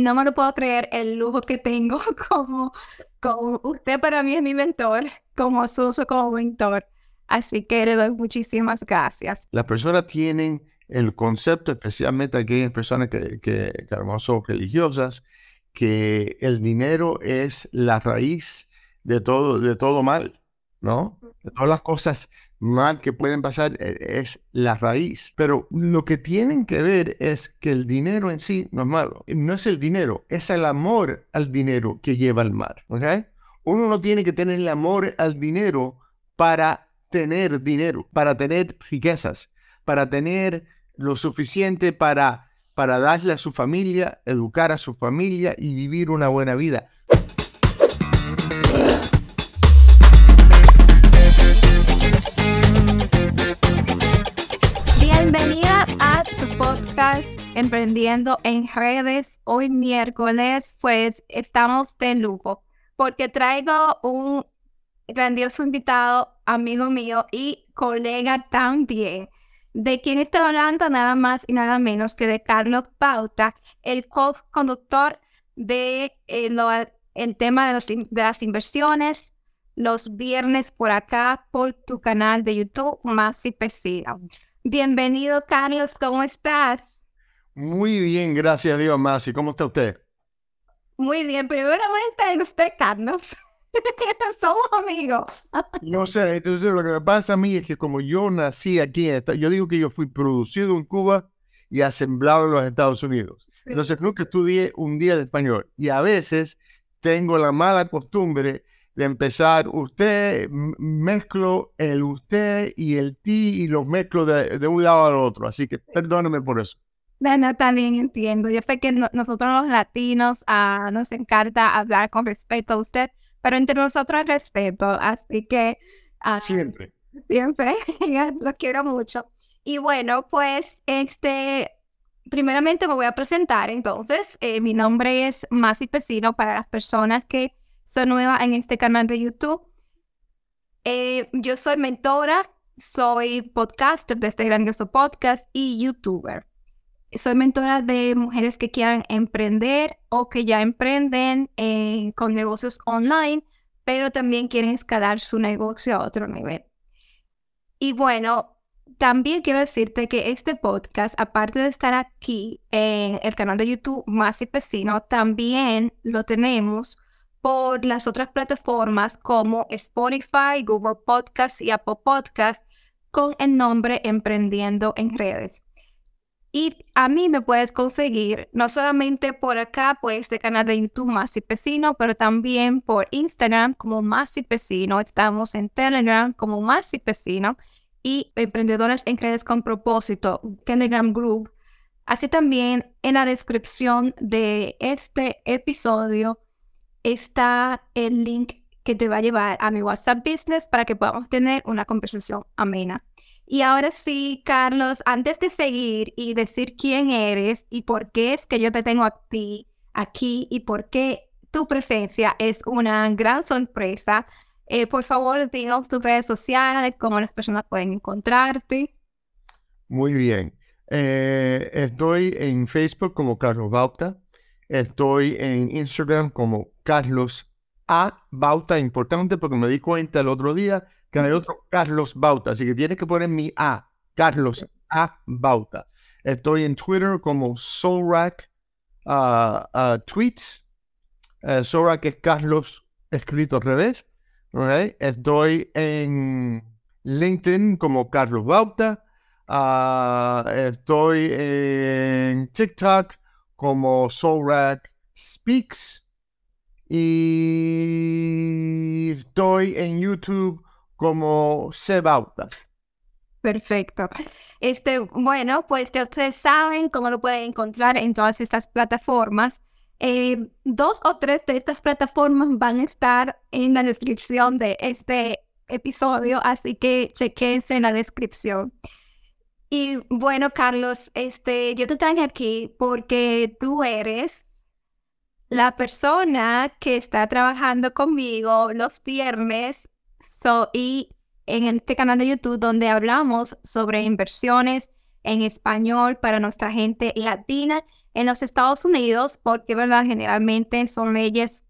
no me lo puedo creer el lujo que tengo como, como usted para mí es mi mentor, como Suso como mentor. Así que le doy muchísimas gracias. Las personas tienen el concepto, especialmente aquellas personas que, que, que son religiosas, que el dinero es la raíz de todo, de todo mal, ¿no? De todas las cosas mal que pueden pasar eh, es la raíz. Pero lo que tienen que ver es que el dinero en sí no es malo. No es el dinero, es el amor al dinero que lleva al mal. Uno no tiene que tener el amor al dinero para tener dinero, para tener riquezas, para tener lo suficiente para, para darle a su familia, educar a su familia y vivir una buena vida. Emprendiendo en Redes. Hoy miércoles, pues estamos de lujo porque traigo un grandioso invitado, amigo mío y colega también, de quien estoy hablando nada más y nada menos que de Carlos Pauta, el co-conductor de eh, el tema de, los, de las inversiones, los viernes por acá por tu canal de YouTube, Más y Pesino. Bienvenido, Carlos, ¿cómo estás? Muy bien, gracias Dios, Masi. ¿Cómo está usted? Muy bien, primeramente usted, Carlos. Somos amigos. no sé, entonces lo que me pasa a mí es que como yo nací aquí, yo digo que yo fui producido en Cuba y asemblado en los Estados Unidos. Entonces nunca estudié un día de español y a veces tengo la mala costumbre de empezar usted, mezclo el usted y el ti y los mezclo de, un lado al otro. Así que perdóneme por eso. No, también entiendo. Yo sé que nosotros los latinos ah, nos encanta hablar con respeto a usted, pero entre nosotros respeto. Así que... Ah, siempre. Siempre. lo quiero mucho. Y bueno, pues este... Primeramente me voy a presentar, entonces, eh, mi nombre es Masi Pesino para las personas que soy nueva en este canal de YouTube. Eh, yo soy mentora, soy podcaster de este grandioso podcast y youtuber. Soy mentora de mujeres que quieran emprender o que ya emprenden eh, con negocios online, pero también quieren escalar su negocio a otro nivel. Y bueno, también quiero decirte que este podcast, aparte de estar aquí en el canal de YouTube Más y Pesino, también lo tenemos por las otras plataformas como Spotify, Google Podcast y Apple Podcast con el nombre Emprendiendo en Redes. Y a mí me puedes conseguir no solamente por acá, por este canal de YouTube Más Pesino, pero también por Instagram como Más Pesino. Estamos en Telegram como Más y Pesino y Emprendedoras en Redes con Propósito, Telegram Group. Así también en la descripción de este episodio está el link que te va a llevar a mi WhatsApp Business para que podamos tener una conversación amena. Y ahora sí, Carlos, antes de seguir y decir quién eres y por qué es que yo te tengo a ti aquí y por qué tu presencia es una gran sorpresa, eh, por favor, dinos tus redes sociales, cómo las personas pueden encontrarte. Muy bien. Eh, estoy en Facebook como Carlos Bauta. Estoy en Instagram como Carlos A. Bauta. Importante porque me di cuenta el otro día que hay otro Carlos Bauta. Así que tienes que poner mi A. Carlos A. Bauta. Estoy en Twitter como Soulrack uh, uh, Tweets. Uh, es Carlos escrito al revés. Estoy en LinkedIn como Carlos Bauta. Uh, estoy en TikTok como Soulrack Speaks. Y estoy en YouTube como Sebautas. Perfecto. Este, bueno, pues ya ustedes saben cómo lo pueden encontrar en todas estas plataformas. Eh, dos o tres de estas plataformas van a estar en la descripción de este episodio, así que chequense en la descripción. Y bueno, Carlos, este, yo te traje aquí porque tú eres la persona que está trabajando conmigo los viernes y en este canal de YouTube donde hablamos sobre inversiones en español para nuestra gente latina en los Estados Unidos, porque, ¿verdad? Generalmente son leyes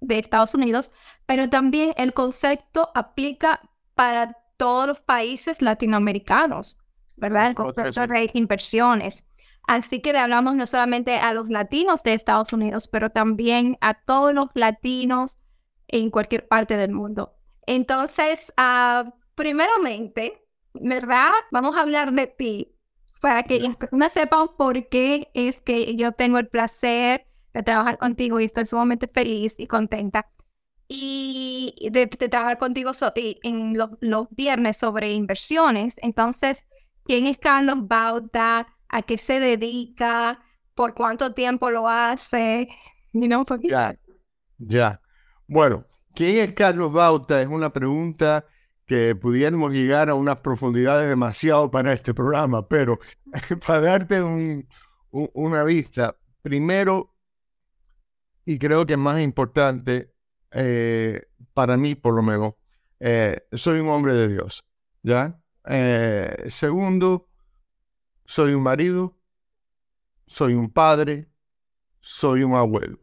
de Estados Unidos, pero también el concepto aplica para todos los países latinoamericanos, ¿verdad? El concepto de inversiones. Así que le hablamos no solamente a los latinos de Estados Unidos, pero también a todos los latinos en cualquier parte del mundo. Entonces, uh, primeramente, ¿verdad? Vamos a hablar de ti para que las personas sepan por qué es que yo tengo el placer de trabajar contigo y estoy sumamente feliz y contenta. Y de, trabajar contigo en los viernes sobre inversiones. Entonces, ¿quién es Carlos Bauta? ¿A qué se dedica? ¿Por cuánto tiempo lo hace? Ya, ya. Bueno, ¿quién es Carlos Bauta? Es una pregunta que pudiéramos llegar a unas profundidades demasiado para este programa, pero para darte una vista, primero, y creo que más importante, eh, para mí por lo menos, eh, soy un hombre de Dios, ¿ya? Eh, segundo, soy un marido, soy un padre, soy un abuelo,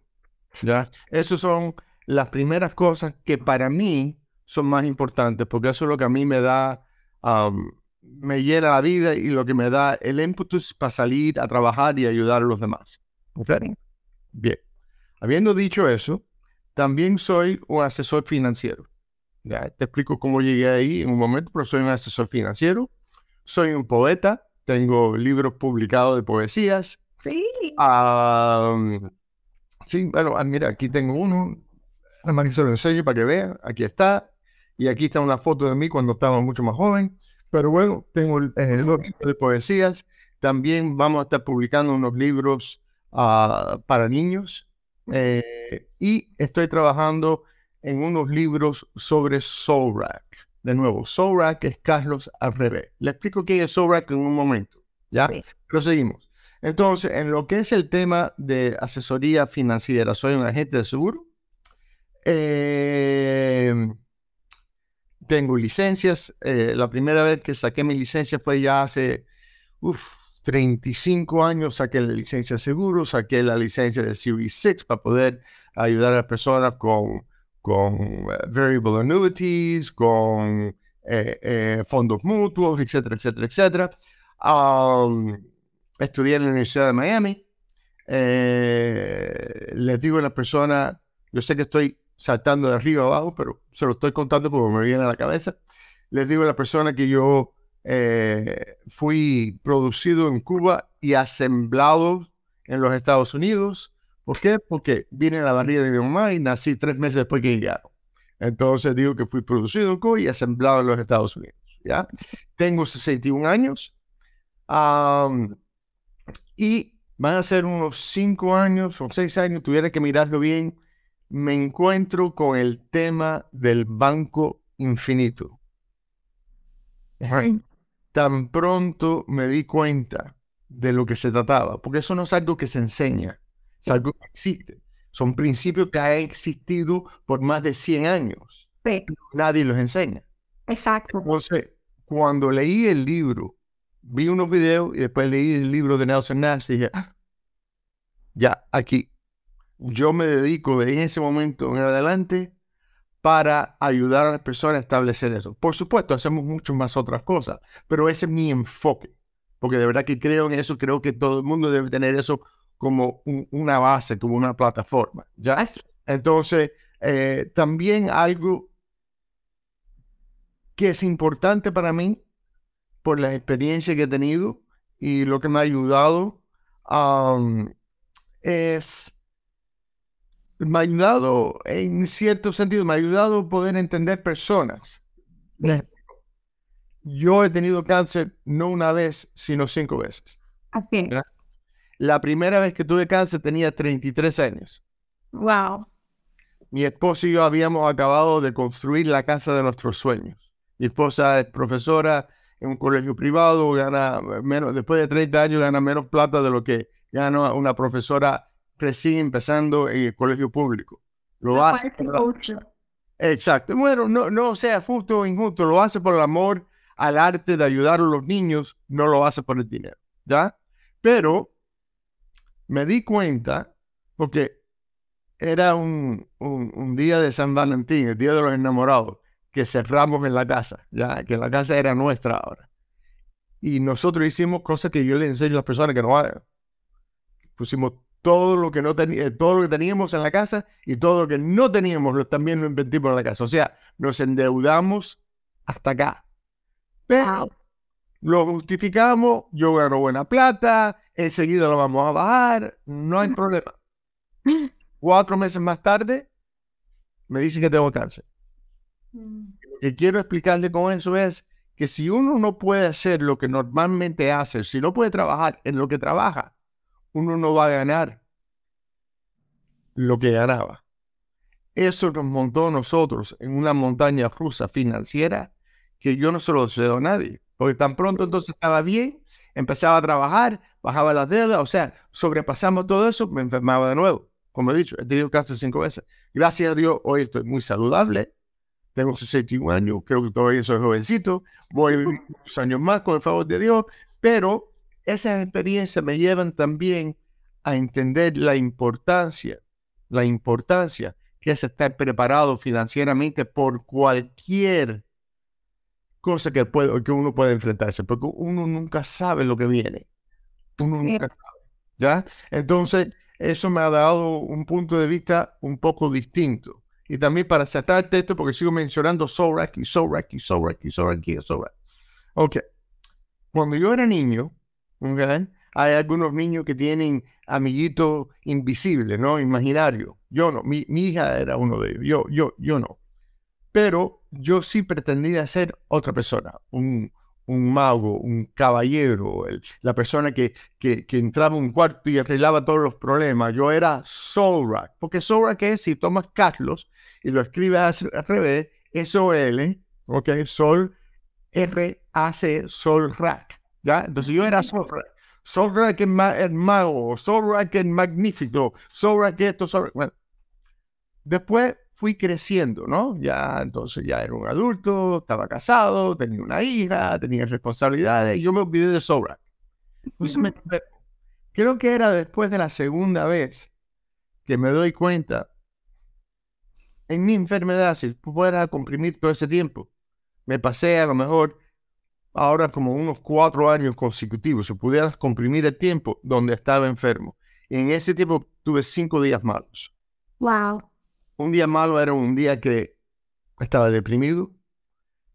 ¿ya? Esas son las primeras cosas que para mí son más importantes, porque eso es lo que a mí me da, me llena la vida y lo que me da el impetus para salir a trabajar y ayudar a los demás. Bien. Habiendo dicho eso, también soy un asesor financiero. Ya, te explico cómo llegué ahí en un momento, pero soy un asesor financiero. Soy un poeta, tengo libros publicados de poesías. Sí. sí, bueno, ah, mira, aquí tengo uno. Nada más se lo enseño para que vean. Aquí está. Y aquí está una foto de mí cuando estaba mucho más joven. Pero bueno, tengo el, libro de poesías. También vamos a estar publicando unos libros ah, para niños. Eh, y estoy trabajando en unos libros sobre Soulrack. De nuevo, Soulrack es Carlos al revés. Le explico qué es Soulrack en un momento. ¿Ya? Proseguimos. Entonces, en lo que es el tema de asesoría financiera, soy un agente de seguro. Eh, tengo licencias. Eh, la primera vez que saqué mi licencia fue ya hace 35 años. Saqué la licencia de seguro, saqué la licencia de Series 6 para poder ayudar a las personas con, con eh, variable annuities, con eh, fondos mutuos, etcétera, etcétera, etcétera. estudié en la Universidad de Miami. les digo a las personas, yo sé que estoy saltando de arriba abajo, pero se lo estoy contando porque me viene a la cabeza. Les digo a la persona que yo eh, fui producido en Cuba y asemblado en los Estados Unidos. ¿Por qué? Porque vine a la barriga de mi mamá y nací tres meses después que llegaron. Entonces digo que fui producido en Cuba y asemblado en los Estados Unidos. ¿ya? Tengo 61 años y van a ser unos 5 años o 6 años, tuviera que mirarlo bien, me encuentro con el tema del banco infinito. Tan pronto me di cuenta de lo que se trataba, porque eso no es algo que se enseña, es algo que existe. Son principios que han existido por más de 100 años. Nadie los enseña. Exacto. Entonces, cuando leí el libro, vi unos videos y después leí el libro de Nelson Nash y dije, ah, ya, aquí, yo me dedico en ese momento en adelante para ayudar a las personas a establecer eso. Por supuesto, hacemos mucho más otras cosas, pero ese es mi enfoque, porque de verdad que creo en eso, creo que todo el mundo debe tener eso como una base, como una plataforma. ¿ya? Entonces, eh, también algo que es importante para mí por la experiencia que he tenido y lo que me ha ayudado es me ha ayudado, en cierto sentido, me ha ayudado a poder entender personas. Yo he tenido cáncer no una vez, sino cinco veces. Así La primera vez que tuve cáncer tenía 33 años. Wow. Mi esposa y yo habíamos acabado de construir la casa de nuestros sueños. Mi esposa es profesora en un colegio privado, gana menos, después de 30 años gana menos plata de lo que gana una profesora recién empezando en el colegio público. Lo hace. Exacto. Bueno, no, no sea justo o injusto, lo hace por el amor al arte de ayudar a los niños, no lo haces por el dinero, ¿ya? Pero me di cuenta, porque era un, un, día de San Valentín, el día de los enamorados, que cerramos en la casa, ya que la casa era nuestra ahora. Y nosotros hicimos cosas que yo le enseño a las personas que no hagan. Pusimos todo lo que no teníamos, eh, todo lo que teníamos en la casa y todo lo que no teníamos lo, también lo invertimos en la casa. O sea, nos endeudamos hasta acá. Pero lo justificamos, yo gano buena plata, enseguida lo vamos a bajar, no hay problema. Cuatro meses más tarde, me dice que tengo cáncer. Mm. Lo que quiero explicarle con eso es que si uno no puede hacer lo que normalmente hace, si no puede trabajar en lo que trabaja, uno no va a ganar lo que ganaba. Eso nos montó a nosotros en una montaña rusa financiera que yo no se lo deseo a nadie. Porque tan pronto entonces estaba bien, empezaba a trabajar, bajaba las deudas, o sea, sobrepasamos todo eso, me enfermaba de nuevo. Como he dicho, he tenido cáncer cinco veces. Gracias a Dios, hoy estoy muy saludable. Tengo 61 años, creo que todavía soy jovencito. Voy unos años más con el favor de Dios, pero esas experiencias me llevan también a entender la importancia, la importancia que es estar preparado financieramente por cualquier cosa que, puede, que uno puede enfrentarse, porque uno nunca sabe lo que viene. Uno nunca sabe. ¿Ya? Entonces, eso me ha dado un punto de vista un poco distinto. Y también para cerrarte esto, porque sigo mencionando Sorak y Sorak y Sorak y Sorak y Sorak. Ok. Cuando yo era niño, hay algunos niños que tienen amiguitos invisibles, ¿no? Imaginarios. Yo no, mi, mi, hija era uno de ellos, yo, yo, yo no. Pero yo sí pretendía ser otra persona, un, un mago, un caballero, la persona que, que, que, entraba en un cuarto y arreglaba todos los problemas. Yo era Solrak, porque Solrak es, si tomas Carlos y lo escribes al revés, S-O-L, ok, Sol, R-A-C, Solrak. ¿Ya? Entonces yo era Solrak. Solrak es el mago, Solrak es magnífico, Solrak esto, Solrak. Bueno, después fui creciendo, ¿no? Ya entonces ya era un adulto, estaba casado, tenía una hija, tenía responsabilidades, y yo me olvidé de Solrak. creo que era después de la segunda vez que me doy cuenta en mi enfermedad, si fuera a comprimir todo ese tiempo, me pasé a lo mejor ahora como unos cuatro años consecutivos, si pudieras comprimir el tiempo donde estaba enfermo. Y en ese tiempo tuve cinco días malos. Wow. Un día malo era un día que estaba deprimido,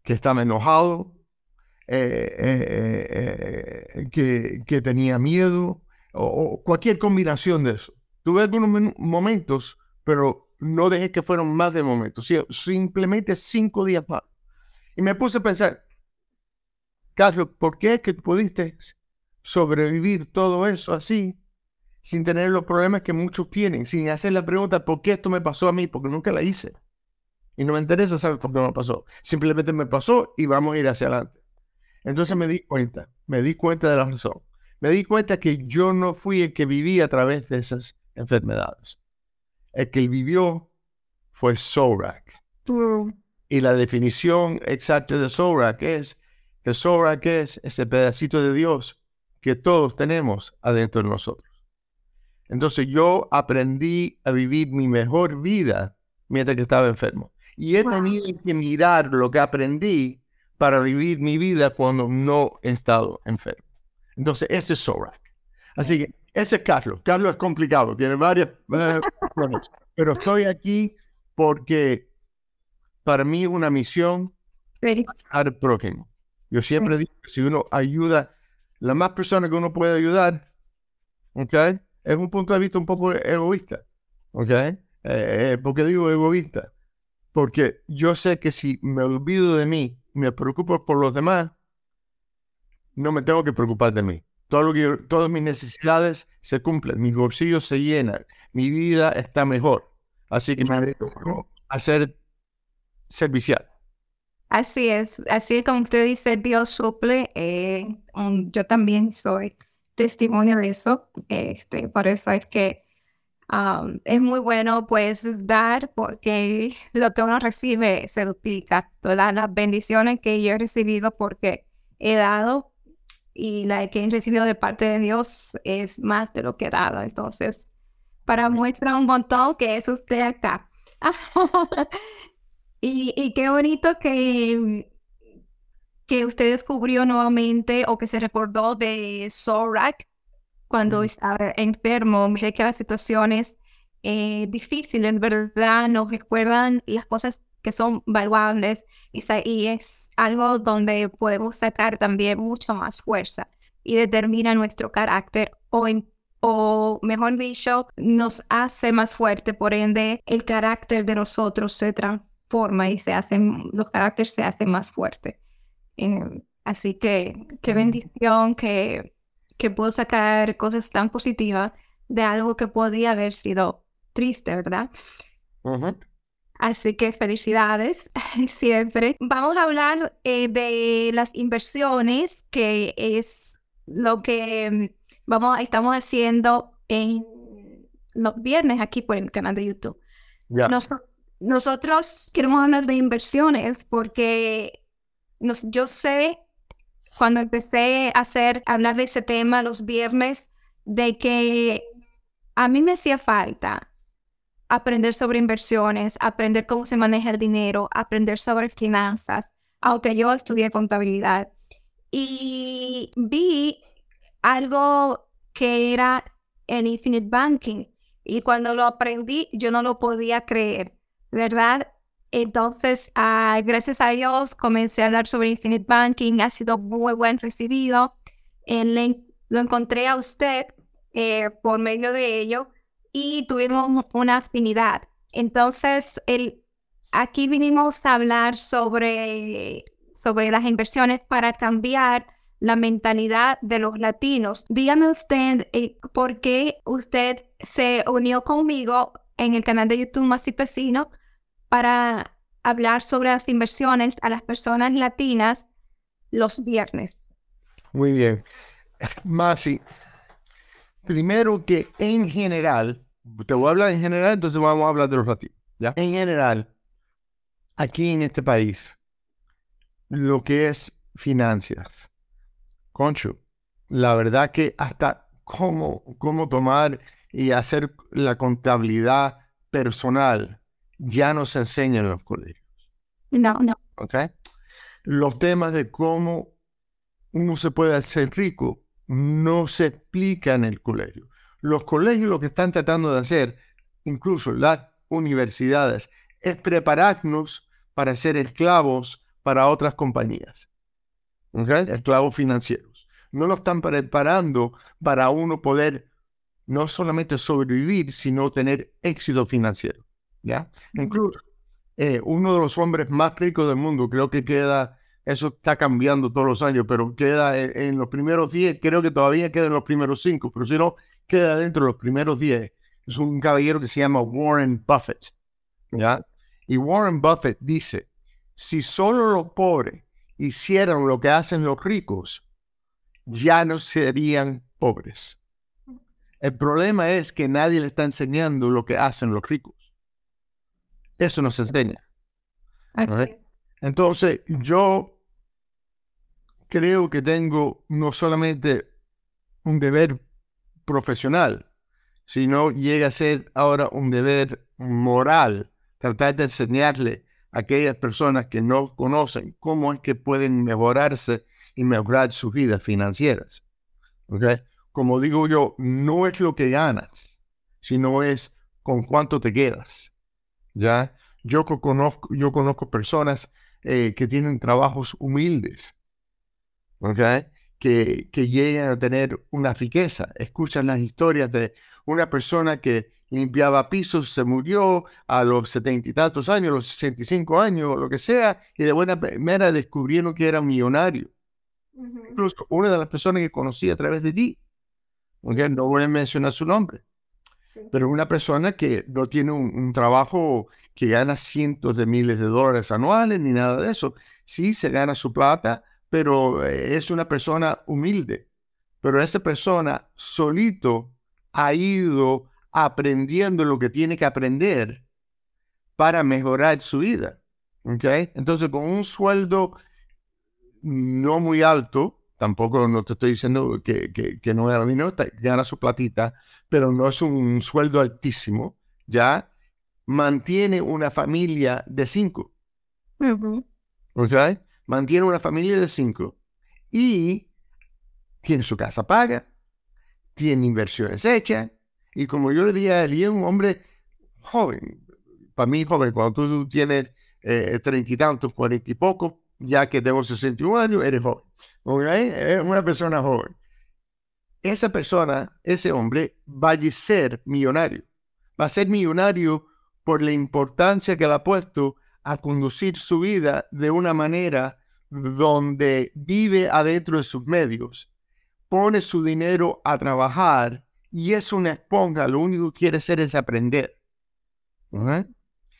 que estaba enojado, eh, eh, eh, que, que, tenía miedo, o, cualquier combinación de eso. Tuve algunos momentos, pero no dejé que fueran más de momentos, simplemente cinco días más. Y me puse a pensar, Carlos, ¿por qué es que pudiste sobrevivir todo eso así, sin tener los problemas que muchos tienen, sin hacer la pregunta, ¿por qué esto me pasó a mí? Porque nunca la hice. Y no me interesa saber por qué me pasó. Simplemente me pasó y vamos a ir hacia adelante. Entonces me di cuenta, me di cuenta de la razón. Me di cuenta que yo no fui el que viví a través de esas enfermedades. El que vivió fue Sorak. Y la definición exacta de Sorak es que sobra que es ese pedacito de Dios que todos tenemos adentro de nosotros. Entonces yo aprendí a vivir mi mejor vida mientras que estaba enfermo. Y he tenido que mirar lo que aprendí para vivir mi vida cuando no he estado enfermo. Entonces ese es Sorak. Así que ese es Carlos. Carlos es complicado, tiene varias... pero estoy aquí porque para mí es una misión al próximo. Yo siempre digo que si uno ayuda, la más persona que uno puede ayudar, ¿ok? Es un punto de vista un poco egoísta, ¿ok? Eh, eh, ¿Por qué digo egoísta? Porque yo sé que si me olvido de mí, me preocupo por los demás, no me tengo que preocupar de mí. Todo lo que todas mis necesidades se cumplen, mis bolsillos se llenan, mi vida está mejor. Así que me dedico a ser servicial. Así es, así es como usted dice, Dios suple. Eh, yo también soy testimonio de eso. Este, por eso es que es muy bueno pues dar porque lo que uno recibe se duplica. Todas las bendiciones que yo he recibido porque he dado y la que he recibido de parte de Dios es más de lo que he dado. Entonces, para muestra un montón que es usted acá. y, y, qué bonito que, que usted descubrió nuevamente o que se recordó de Sorak cuando estaba enfermo. Mire que las situaciones eh, difíciles, ¿verdad? Nos recuerdan las cosas que son valuables y, es algo donde podemos sacar también mucho más fuerza y determina nuestro carácter o, o mejor dicho, nos hace más fuerte, por ende el carácter de nosotros se transforma y se hacen, los caracteres se hacen más fuertes. Eh, así que qué bendición que que puedo sacar cosas tan positivas de algo que podía haber sido triste, ¿verdad? Así que felicidades siempre. Vamos a hablar eh, de las inversiones, que es lo que vamos, estamos haciendo en los viernes aquí por el canal de YouTube. Nosotros queremos hablar de inversiones porque nos, yo sé cuando empecé a hacer, hablar de ese tema los viernes, de que a mí me hacía falta aprender sobre inversiones, aprender cómo se maneja el dinero, aprender sobre finanzas, aunque yo estudié contabilidad. Y vi algo que era el Infinite Banking. Y cuando lo aprendí, yo no lo podía creer, ¿verdad? Entonces, ah, gracias a Dios, comencé a hablar sobre Infinite Banking, ha sido muy buen recibido. lo encontré a usted eh, por medio de ello y tuvimos una afinidad. Entonces, el, aquí vinimos a hablar sobre, sobre las inversiones para cambiar la mentalidad de los latinos. Dígame usted eh, por qué usted se unió conmigo en el canal de YouTube Más y Pesino para hablar sobre las inversiones a las personas latinas los viernes. Muy bien. Masi, primero que en general, te voy a hablar en general, entonces vamos a hablar de los latinos. ¿ya? En general, aquí en este país, lo que es finanzas, concho, la verdad que hasta cómo, cómo tomar y hacer la contabilidad personal ya no se enseñan en los colegios. No, no. ¿Ok? Los temas de cómo uno se puede hacer rico no se explican en el colegio. Los colegios lo que están tratando de hacer, incluso las universidades, es prepararnos para ser esclavos para otras compañías. ¿Ok? Esclavos financieros. No lo están preparando para uno poder no solamente sobrevivir, sino tener éxito financiero. ¿ya? Incluso eh, uno de los hombres más ricos del mundo, creo que queda, eso está cambiando todos los años, pero queda en, los primeros 10, creo que todavía queda en los primeros 5, pero si no, queda dentro de los primeros 10. Es un caballero que se llama Warren Buffett, ¿ya? Y Warren Buffett dice, si solo los pobres hicieran lo que hacen los ricos, ya no serían pobres. El problema es que nadie le está enseñando lo que hacen los ricos. Eso nos enseña. Entonces, yo creo que tengo no solamente un deber profesional, sino llega a ser ahora un deber moral, tratar de enseñarle a aquellas personas que no conocen cómo es que pueden mejorarse y mejorar sus vidas financieras. Como digo yo, no es lo que ganas, sino es con cuánto te quedas. ¿ya? Yo conozco, yo conozco personas eh, que tienen trabajos humildes, Que, que llegan a tener una riqueza. Escuchan las historias de una persona que limpiaba pisos, se murió a los setenta y tantos años, los sesenta y cinco años, o lo que sea, y de buena manera descubrieron que era millonario. Incluso una de las personas que conocí a través de ti, no voy a mencionar su nombre, pero una persona que no tiene un, trabajo que gana cientos de miles de dólares anuales ni nada de eso. Sí, se gana su plata, pero eh, es una persona humilde. Pero esa persona solito ha ido aprendiendo lo que tiene que aprender para mejorar su vida. ¿okay? Entonces, con un sueldo no muy alto, tampoco no te estoy diciendo que, que, no gana dinero, gana su platita, pero no es un sueldo altísimo, ¿ya? Mantiene una familia de cinco. Mantiene una familia de cinco. Y tiene su casa paga, tiene inversiones hechas, y como yo le dije a él, es un hombre joven. Para mí, joven, cuando tú tienes eh, treinta y tantos, cuarenta y poco, ya que tengo 61 años, eres joven. Es una persona joven. Esa persona, ese hombre, va a ser millonario. Va a ser millonario por la importancia que le ha puesto a conducir su vida de una manera donde vive adentro de sus medios, pone su dinero a trabajar y es una esponja, lo único que quiere hacer es aprender.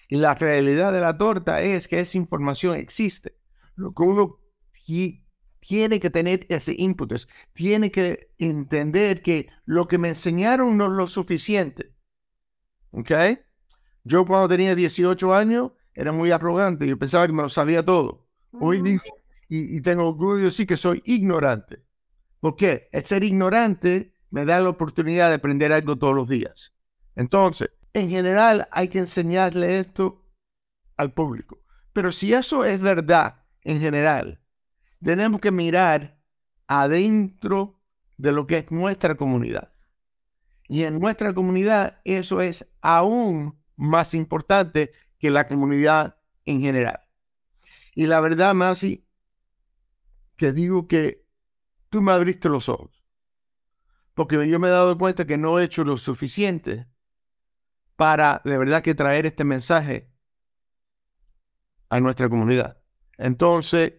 Y la realidad de la torta es que esa información existe. Lo que uno tiene que tener ese input, tiene que entender que lo que me enseñaron no es lo suficiente. ¿Ok? Yo cuando tenía 18 años era muy arrogante, yo pensaba que me lo sabía todo. Hoy digo, y, y tengo orgullo de decir que soy ignorante. ¿Por qué? El ser ignorante me da la oportunidad de aprender algo todos los días. Entonces, en general hay que enseñarle esto al público. Pero si eso es verdad en general, tenemos que mirar adentro de lo que es nuestra comunidad. Y en nuestra comunidad eso es aún más importante que la comunidad en general. Y la verdad, Masi, que digo que tú me abriste los ojos. Porque yo me he dado cuenta que no he hecho lo suficiente para de verdad que traer este mensaje a nuestra comunidad. Entonces,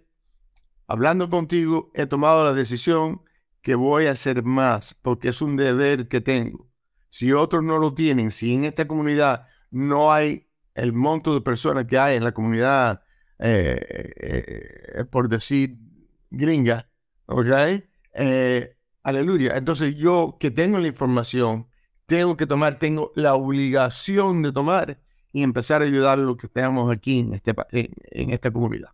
hablando contigo, he tomado la decisión que voy a hacer más, porque es un deber que tengo. Si otros no lo tienen, si en esta comunidad no hay el monto de personas que hay en la comunidad, eh, eh, por decir gringa, ¿ok? Eh, aleluya. Entonces yo que tengo la información, tengo que tomar, tengo la obligación de tomar y empezar a ayudar a los que tenemos aquí en, este, en, esta comunidad.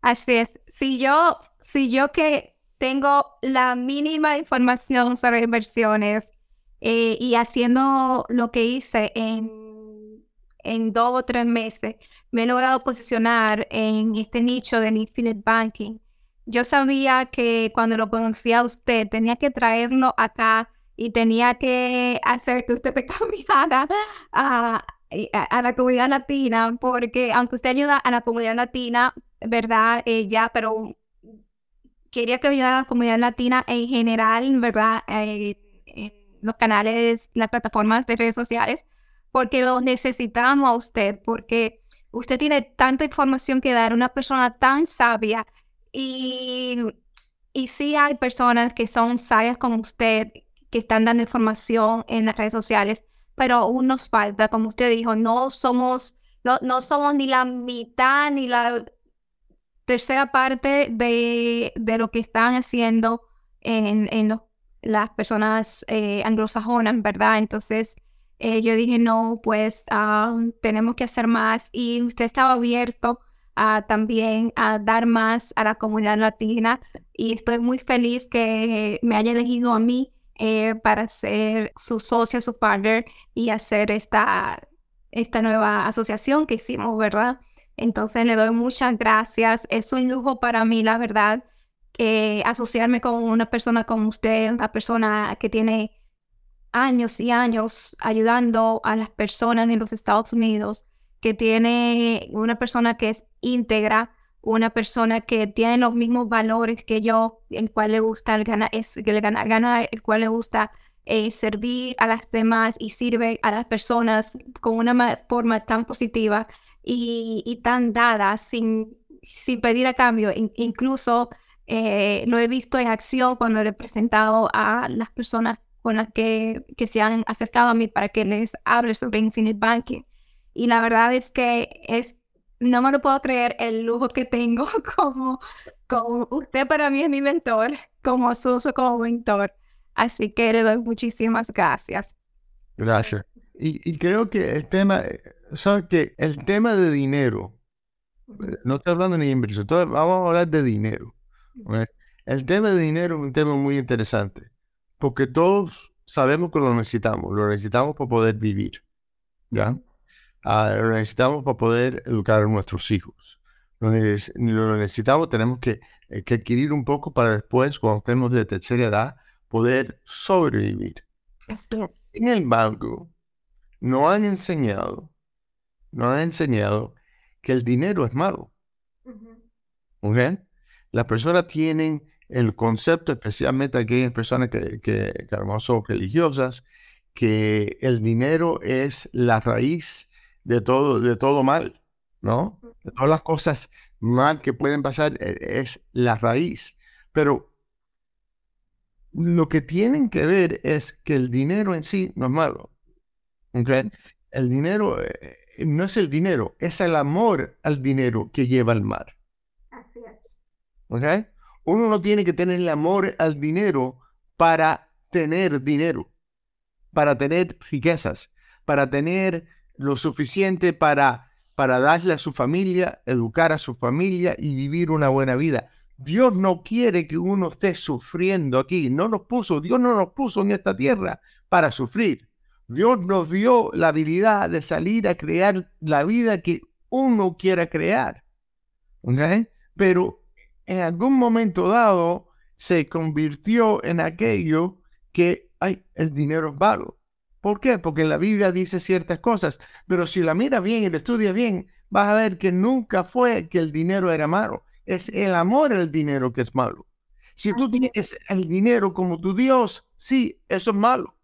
Así es. Si yo, si yo que tengo la mínima información sobre inversiones eh, y haciendo lo que hice en, en dos o tres meses, me he logrado posicionar en este nicho del infinite banking. Yo sabía que cuando lo conocía usted, tenía que traerlo acá y tenía que hacer que usted se cambiara a, a, la comunidad latina, porque aunque usted ayuda a la comunidad latina, ¿verdad? Eh, ya, pero quería que ayudara a la comunidad latina en general, ¿verdad? Eh, en los canales, las plataformas de redes sociales, porque lo necesitamos a usted, porque usted tiene tanta información que dar, una persona tan sabia y, y sí hay personas que son sabias como usted que están dando información en las redes sociales, pero aún nos falta, como usted dijo, no somos, no, no somos ni la mitad ni la tercera parte de, de lo que están haciendo en, en las personas eh, anglosajonas, ¿verdad? Entonces, eh, yo dije, no, pues ah, tenemos que hacer más y usted estaba abierto a, también a dar más a la comunidad latina y estoy muy feliz que me haya elegido a mí eh, para ser su socia, su partner y hacer esta, esta nueva asociación que hicimos, ¿verdad? Entonces le doy muchas gracias. Es un lujo para mí, la verdad, eh, asociarme con una persona como usted, una persona que tiene años y años ayudando a las personas en los Estados Unidos, que tiene una persona que es íntegra, una persona que tiene los mismos valores que yo, el cual le gusta el ganar, es, el ganar, el cual le gusta eh, servir a las demás y sirve a las personas con una forma tan positiva y, tan dada, sin, sin pedir a cambio. incluso eh, lo he visto en acción cuando le he presentado a las personas con las que, que se han acercado a mí para que les hable sobre Infinite Banking. Y la verdad es que es no me lo puedo creer el lujo que tengo como, como usted para mí es mi mentor, como Suso como mentor. Así que le doy muchísimas gracias. Gracias. Y, creo que el tema, eh, ¿sabes que El tema de dinero, no estoy hablando ni de inversión, vamos a hablar de dinero. El tema de dinero es un tema muy interesante, porque todos sabemos que lo necesitamos, lo necesitamos para poder vivir, ¿ya? Ah, lo necesitamos para poder educar a nuestros hijos. Lo, necesitamos, tenemos que, eh, que, adquirir un poco para después, cuando estemos de tercera edad, poder sobrevivir. En el banco, no han enseñado, no han enseñado que el dinero es malo. ¿Ok? Las personas tienen el concepto, especialmente aquellas personas que, que, son religiosas, que el dinero es la raíz de todo, de todo mal, ¿no? De todas las cosas mal que pueden pasar e, es la raíz. Pero lo que tienen que ver es que el dinero en sí no es malo. El dinero eh, no es el dinero, es el amor al dinero que lleva al mar. Así es. Uno no tiene que tener el amor al dinero para tener dinero, para tener riquezas, para tener lo suficiente para, para darle a su familia, educar a su familia y vivir una buena vida. Dios no quiere que uno esté sufriendo aquí. No nos puso, Dios no nos puso en esta tierra para sufrir. Dios nos dio la habilidad de salir a crear la vida que uno quiera crear. Pero en algún momento dado se convirtió en aquello que, ay, el dinero es malo. ¿Por qué? Porque la Biblia dice ciertas cosas, pero si la mira bien y la estudia bien, vas a ver que nunca fue que el dinero era malo. Es el amor al dinero que es malo. Si tú tienes el dinero como tu Dios, sí, eso es malo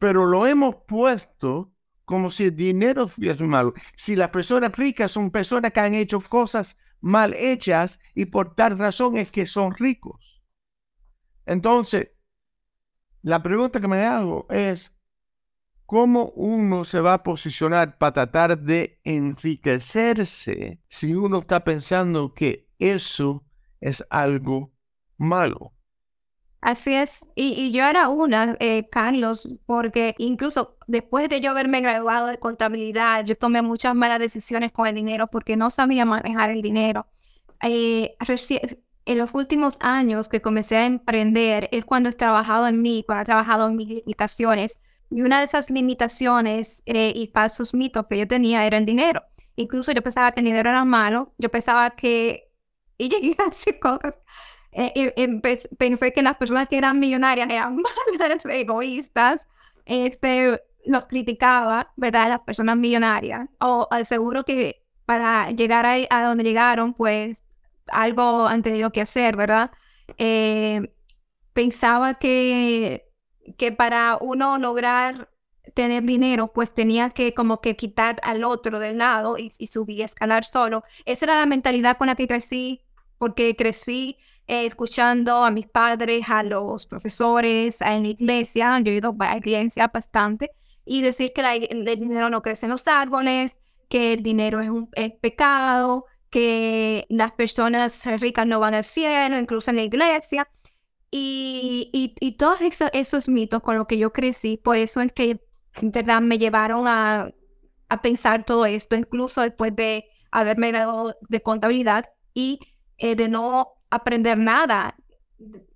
pero lo hemos puesto como si el dinero fuese malo. Si las personas ricas son personas que han hecho cosas mal hechas y por tal razón es que son ricos. Entonces, la pregunta que me hago es, ¿cómo uno se va a posicionar para tratar de enriquecerse si uno está pensando que eso es algo malo? Así es, y, yo era una, eh, Carlos, porque incluso después de yo haberme graduado de contabilidad, yo tomé muchas malas decisiones con el dinero porque no sabía manejar el dinero. Eh, en los últimos años que comencé a emprender es cuando he trabajado en mí, cuando he trabajado en mis limitaciones. Y una de esas limitaciones eh, y falsos mitos que yo tenía era el dinero. Incluso yo pensaba que el dinero era malo, yo pensaba que... Y llegué a hacer cosas eh, pensé que las personas que eran millonarias eran malas, egoístas, este, los criticaba, ¿verdad? Las personas millonarias. O seguro que para llegar a, donde llegaron, pues algo han tenido que hacer, ¿verdad? Eh, pensaba que, que para uno lograr tener dinero, pues tenía que como que quitar al otro del lado y, y subir, escalar solo. Esa era la mentalidad con la que crecí, porque crecí eh, escuchando a mis padres, a los profesores, en la iglesia, yo he ido a la iglesia bastante, y decir que el dinero no crece en los árboles, que el dinero es un pecado, que las personas ricas no van al cielo, incluso en la iglesia. Y, y, todos esos, mitos con los que yo crecí, por eso es que verdad me llevaron a, a pensar todo esto, incluso después de haberme graduado de contabilidad y eh, de no aprender nada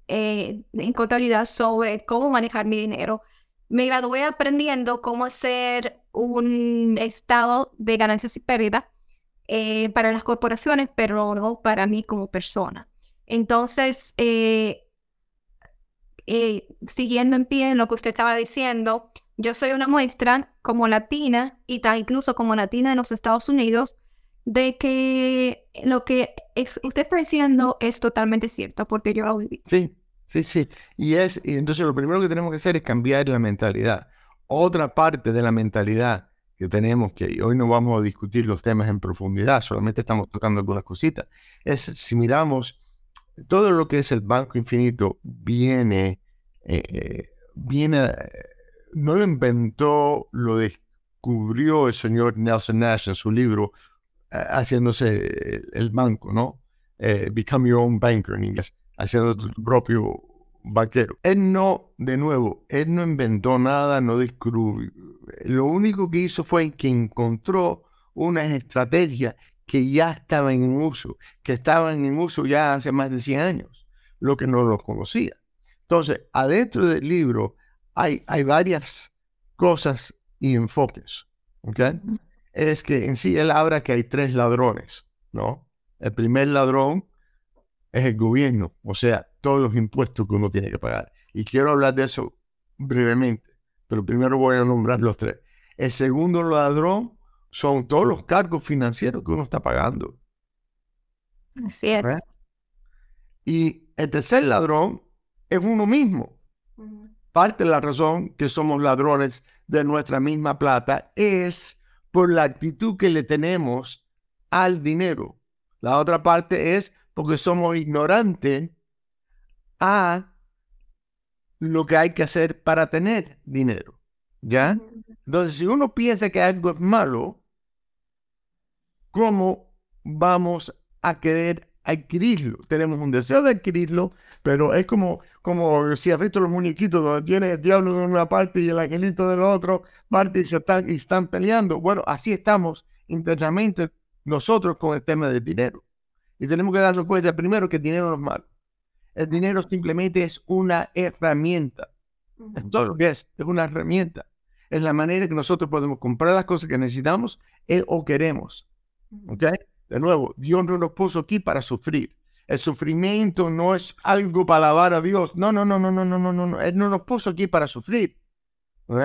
eh, en contabilidad sobre cómo manejar mi dinero. Me gradué aprendiendo cómo hacer un estado de ganancias y pérdidas eh, para las corporaciones, pero no para mí como persona. Entonces, eh, siguiendo en pie en lo que usted estaba diciendo, yo soy una muestra como latina y incluso como latina en los Estados Unidos de que lo que usted está diciendo es totalmente cierto, porque yo lo viví. Sí, sí, sí. Y es, y entonces lo primero que tenemos que hacer es cambiar la mentalidad. Otra parte de la mentalidad que tenemos, que hoy no vamos a discutir los temas en profundidad, solamente estamos tocando algunas cositas, es si miramos todo lo que es el banco infinito, viene, eh, eh, viene, no lo inventó, lo descubrió el señor Nelson Nash en su libro haciéndose el banco, ¿no? Eh, become your own banker en inglés, haciendo tu propio vaquero. Él no, de nuevo, él no inventó nada, no descubrió. Lo único que hizo fue que encontró una estrategia que ya estaban en uso, que estaban en uso ya hace más de 100 años, lo que no los conocía. Entonces, adentro del libro hay, hay varias cosas y enfoques. ¿ok? Es que en sí él habla que hay tres ladrones, ¿no? El primer ladrón es el gobierno, o sea, todos los impuestos que uno tiene que pagar. Y quiero hablar de eso brevemente, pero primero voy a nombrar los tres. El segundo ladrón son todos los cargos financieros que uno está pagando. Así es. Y el tercer ladrón es uno mismo. Parte de la razón que somos ladrones de nuestra misma plata es por la actitud que le tenemos al dinero. La otra parte es porque somos ignorantes a lo que hay que hacer para tener dinero. ¿Ya? Entonces, si uno piensa que algo es malo, ¿cómo vamos a querer adquirirlo? Tenemos un deseo de adquirirlo, pero es como, como si has visto los muñequitos donde tiene el diablo de una parte y el angelito de la otra parte y, se están, y están peleando. Bueno, así estamos internamente nosotros con el tema del dinero. Y tenemos que darnos cuenta primero que el dinero no es malo. El dinero simplemente es una herramienta. Es todo lo que es, es una herramienta. Es la manera que nosotros podemos comprar las cosas que necesitamos eh, o queremos. ¿Ok? De nuevo, Dios no nos puso aquí para sufrir. El sufrimiento no es algo para alabar a Dios. No, no, no, no, no, no, no, no. Él no nos puso aquí para sufrir. ¿Ok?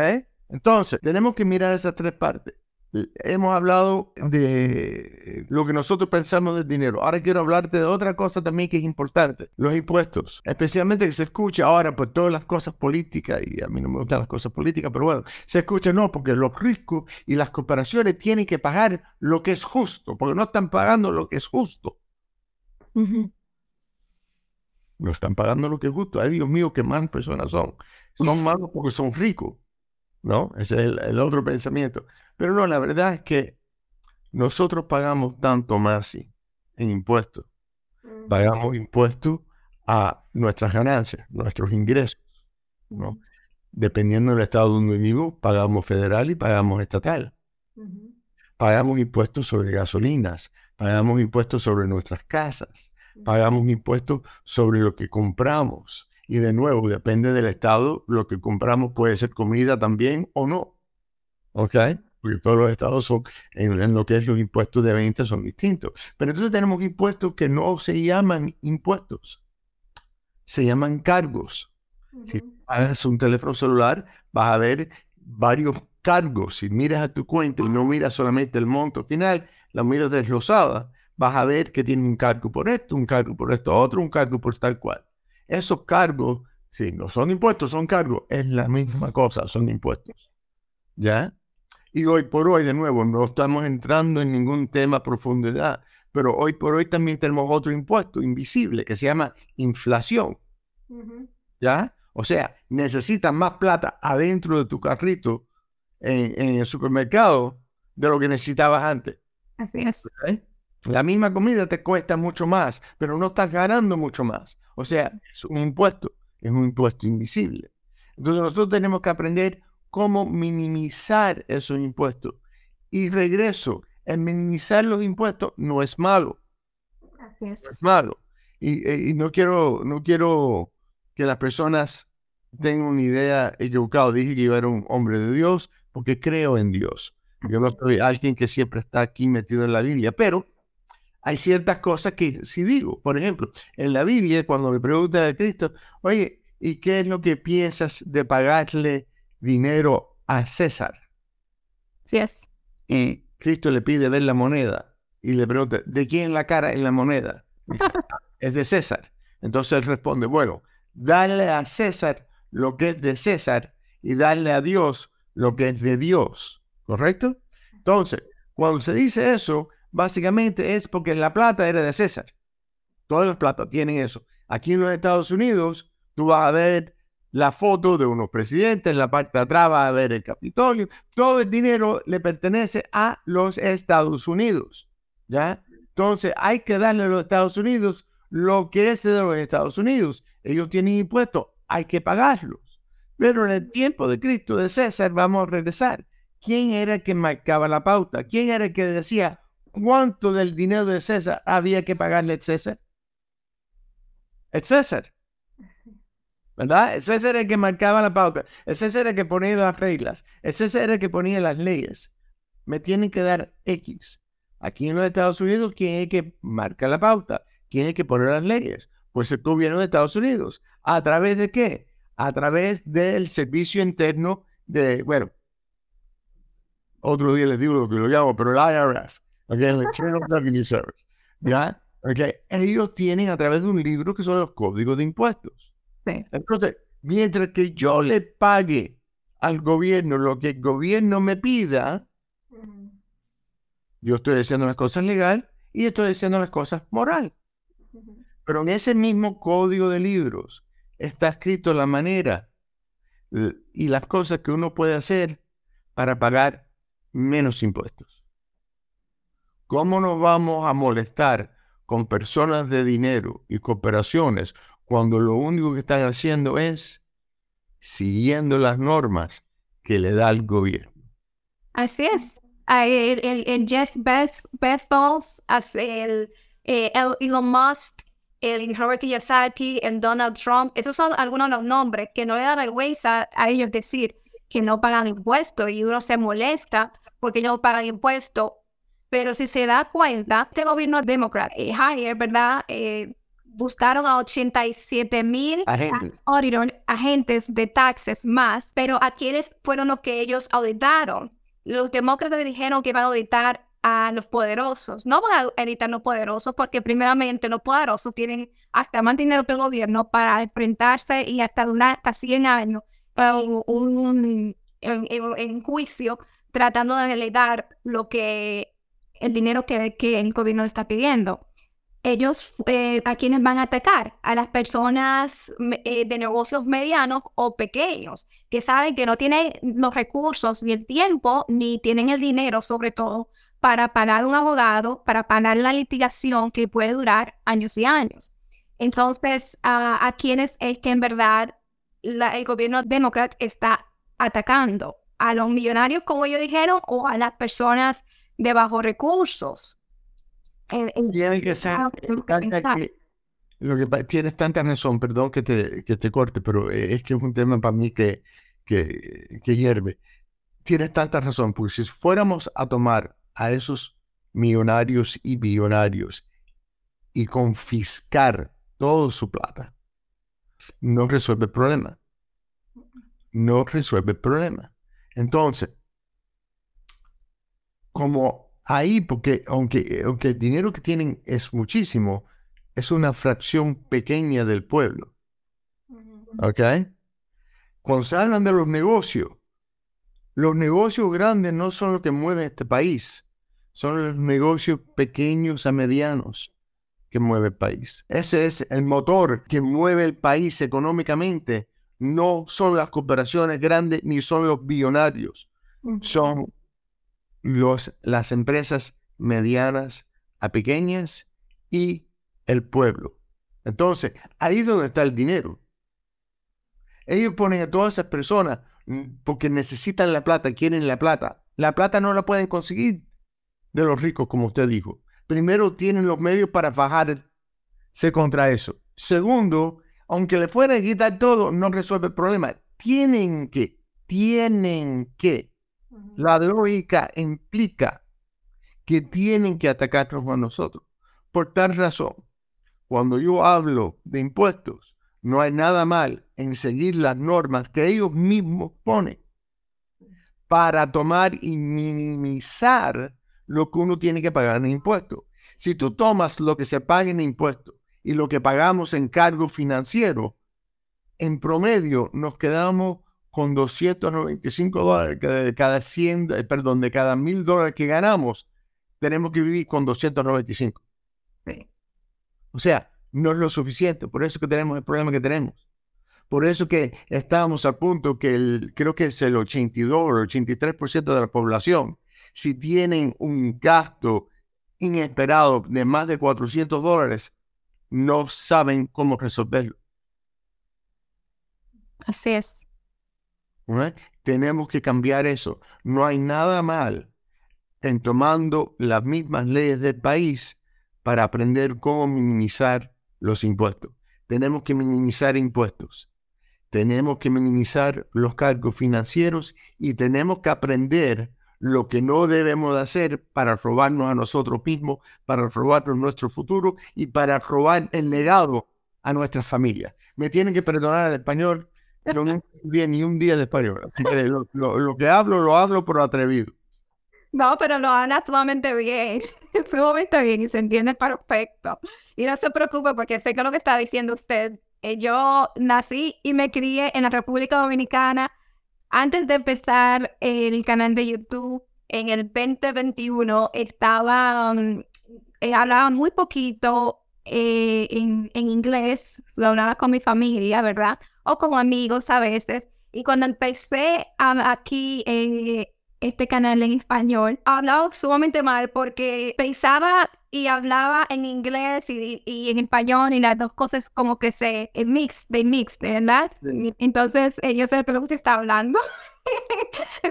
Entonces, tenemos que mirar esas tres partes. Hemos hablado de lo que nosotros pensamos del dinero. Ahora quiero hablarte de otra cosa también que es importante. Los impuestos. Especialmente que se escucha ahora por todas las cosas políticas, y a mí no me gustan las cosas políticas, pero bueno, se escucha no, porque los ricos y las cooperaciones tienen que pagar lo que es justo, porque no están pagando lo que es justo. No están pagando lo que es justo. Ay, Dios mío, qué malas personas son. Son malos porque son ricos. ¿No? Ese es el otro pensamiento. Pero no, la verdad es que nosotros pagamos tanto más en impuestos. Pagamos impuestos a nuestras ganancias, nuestros ingresos. ¿no? Dependiendo del estado donde vivimos, pagamos federal y pagamos estatal. Pagamos impuestos sobre gasolinas, pagamos impuestos sobre nuestras casas, pagamos impuestos sobre lo que compramos. Y de nuevo, depende del estado, lo que compramos puede ser comida también o no. ¿Ok? porque todos los estados son, en, lo que es los impuestos de venta son distintos. Pero entonces tenemos impuestos que no se llaman impuestos, se llaman cargos. Si pagas un teléfono celular, vas a ver varios cargos. Si miras a tu cuenta y no miras solamente el monto final, la miras desglosada, vas a ver que tiene un cargo por esto, un cargo por esto, otro, un cargo por tal cual. Esos cargos, si no son impuestos, son cargos, es la misma cosa, son impuestos. ¿Ya? Y hoy por hoy, de nuevo, no estamos entrando en ningún tema a profundidad, pero hoy por hoy también tenemos otro impuesto invisible que se llama inflación. ¿Ya? O sea, necesitas más plata adentro de tu carrito en, el supermercado de lo que necesitabas antes. Así es. La misma comida te cuesta mucho más, pero no estás ganando mucho más. O sea, es un impuesto, es un impuesto invisible. Entonces nosotros tenemos que aprender cómo minimizar esos impuestos. Y regreso, el minimizar los impuestos no es malo. es. No es malo. Y, no, quiero, no quiero que las personas tengan una idea equivocada. Dije que yo era un hombre de Dios porque creo en Dios. Yo no soy alguien que siempre está aquí metido en la Biblia, pero hay ciertas cosas que sí digo. Por ejemplo, en la Biblia, cuando le preguntan a Cristo, oye, ¿y qué es lo que piensas de pagarle dinero a César. Sí es. Y Cristo le pide ver la moneda y le pregunta, ¿de quién la cara en la moneda? es de César. Entonces él responde, bueno, dale a César lo que es de César y darle a Dios lo que es de Dios. ¿Correcto? Entonces, cuando se dice eso, básicamente es porque la plata era de César. Todas las plata tienen eso. Aquí en los Estados Unidos, tú vas a ver la foto de unos presidentes, en la parte de atrás va a ver el Capitolio. Todo el dinero le pertenece a los Estados Unidos. ¿Ya? Entonces hay que darle a los Estados Unidos lo que es de los Estados Unidos. Ellos tienen impuestos, hay que pagarlos. Pero en el tiempo de Cristo, de César, vamos a regresar. ¿Quién era el que marcaba la pauta? ¿Quién era el que decía cuánto del dinero de César había que pagarle César? El César. ¿Verdad? El César era el que marcaba la pauta. El César era el que ponía las reglas. El César era el que ponía las leyes. Me tienen que dar X. Aquí en los Estados Unidos, ¿quién es que marca la pauta? ¿Quién es que pone las leyes? Pues el gobierno de Estados Unidos. ¿A través de qué? A través del servicio interno de, bueno, otro día les digo lo que lo llamo, pero el IRS, okay, el Internal Revenue Service, ¿ya? Okay. Ellos tienen a través de un libro que son los códigos de impuestos. Sí. Entonces, mientras que yo le pague al gobierno lo que el gobierno me pida, yo estoy diciendo las cosas legal y estoy diciendo las cosas moral. Pero en ese mismo código de libros está escrito la manera y las cosas que uno puede hacer para pagar menos impuestos. ¿Cómo nos vamos a molestar con personas de dinero y cooperaciones cuando lo único que están haciendo es siguiendo las normas que le da el gobierno? Así es el, el, Jeff Bezos, el, eh, el Elon Musk, el Robert Kiyosaki, el Donald Trump, esos son algunos de los nombres que no le da vergüenza a ellos decir que no pagan impuestos y uno se molesta porque ellos no pagan impuestos. Pero si se da cuenta, este gobierno demócrata, eh, Higher, ¿verdad? Eh, buscaron a 87 mil agentes de taxes más, pero a quienes fueron los que ellos auditaron los demócratas dijeron que iban a auditar a los poderosos. No van a auditar a los poderosos porque primeramente los poderosos tienen hasta más dinero que el gobierno para enfrentarse y hasta durar hasta 100 años en, un, en, juicio tratando de heredar lo que el dinero que, el gobierno está pidiendo. Ellos eh, a quienes van a atacar, a las personas eh, de negocios medianos o pequeños, que saben que no tienen los recursos ni el tiempo, ni tienen el dinero sobre todo para pagar un abogado, para pagar la litigación que puede durar años y años. Entonces, a quienes es que en verdad el gobierno demócrata está atacando, a los millonarios, como ellos dijeron, o a las personas de bajos recursos. Tiene que ser. lo que tienes tanta razón, perdón que te, que te corte, pero eh, es que es un tema para mí que, que, que hierve. Tienes tanta razón, porque si fuéramos a tomar a esos millonarios y billonarios y confiscar toda su plata, no resuelve el problema. No resuelve el problema. Entonces, como ahí, porque aunque, aunque el dinero que tienen es muchísimo, es una fracción pequeña del pueblo. ¿Ok? Cuando se hablan de los negocios, los negocios grandes no son los que mueven este país, son los negocios pequeños a medianos que mueve el país. Ese es el motor que mueve el país económicamente. No son las cooperaciones grandes ni son los billonarios. Son los, las empresas medianas a pequeñas y el pueblo. Entonces, ahí es donde está el dinero. Ellos ponen a todas esas personas mm, porque necesitan la plata, quieren la plata. La plata no la pueden conseguir de los ricos, como usted dijo. Primero, tienen los medios para bajarse contra eso. Segundo, aunque le fuera a quitar todo, no resuelve el problema. Tienen que, tienen que la lógica implica que tienen que atacarnos a nosotros. Por tal razón, cuando yo hablo de impuestos, no hay nada mal en seguir las normas que ellos mismos ponen para tomar y minimizar lo que uno tiene que pagar en impuestos. Si tú tomas lo que se paga en impuestos y lo que pagamos en cargo financiero, en promedio nos quedamos con 295 dólares de cada 100, eh, perdón, de cada 1000 dólares que ganamos, tenemos que vivir con 295. O sea, no es lo suficiente, por eso que tenemos el problema que tenemos. Por eso que estamos al punto que el, creo que es el 82 o el 83% de la población, si tienen un gasto inesperado de más de 400 dólares, no saben cómo resolverlo. Así es. Tenemos que cambiar eso. No hay nada mal en tomando las mismas leyes del país para aprender cómo minimizar los impuestos. Tenemos que minimizar impuestos. Tenemos que minimizar los cargos financieros y tenemos que aprender lo que no debemos de hacer para robarnos a nosotros mismos, para robarnos nuestro futuro y para robar el legado a nuestras familias. Me tienen que perdonar el español, pero no bien ni un día de español. Lo, que hablo, lo hablo por atrevido. No, pero lo habla sumamente bien, sumamente bien y se entiende perfecto. Y no se preocupe porque sé que lo que está diciendo usted, eh, yo nací y me crié en la República Dominicana antes de empezar el canal de YouTube, en el 2021, estaba, um, eh, hablaba muy poquito eh, en, inglés, lo hablaba con mi familia, ¿verdad? O con amigos a veces. Y cuando empecé aquí en este canal en español, hablaba sumamente mal porque pensaba y hablaba en inglés y, en español y las dos cosas como que se mix, de mix, ¿verdad? Entonces ellos sé lo que se está hablando.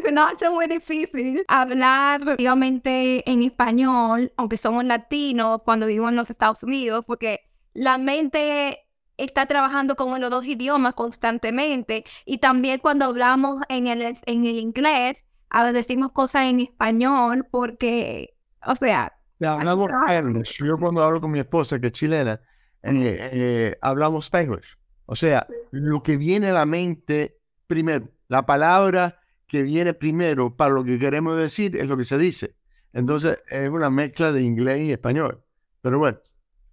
se nos hace muy difícil hablar obviamente en español, aunque somos latinos cuando vivimos en los Estados Unidos, porque la mente está trabajando con los dos idiomas constantemente y también cuando hablamos en el, en el inglés, a veces decimos cosas en español porque, o sea, hablamos Yo cuando hablo con mi esposa, que es chilena, eh, eh, hablamos Spanglish. O sea, lo que viene a la mente primero, la palabra que viene primero para lo que queremos decir es lo que se dice. Entonces, es una mezcla de inglés y español. Pero bueno.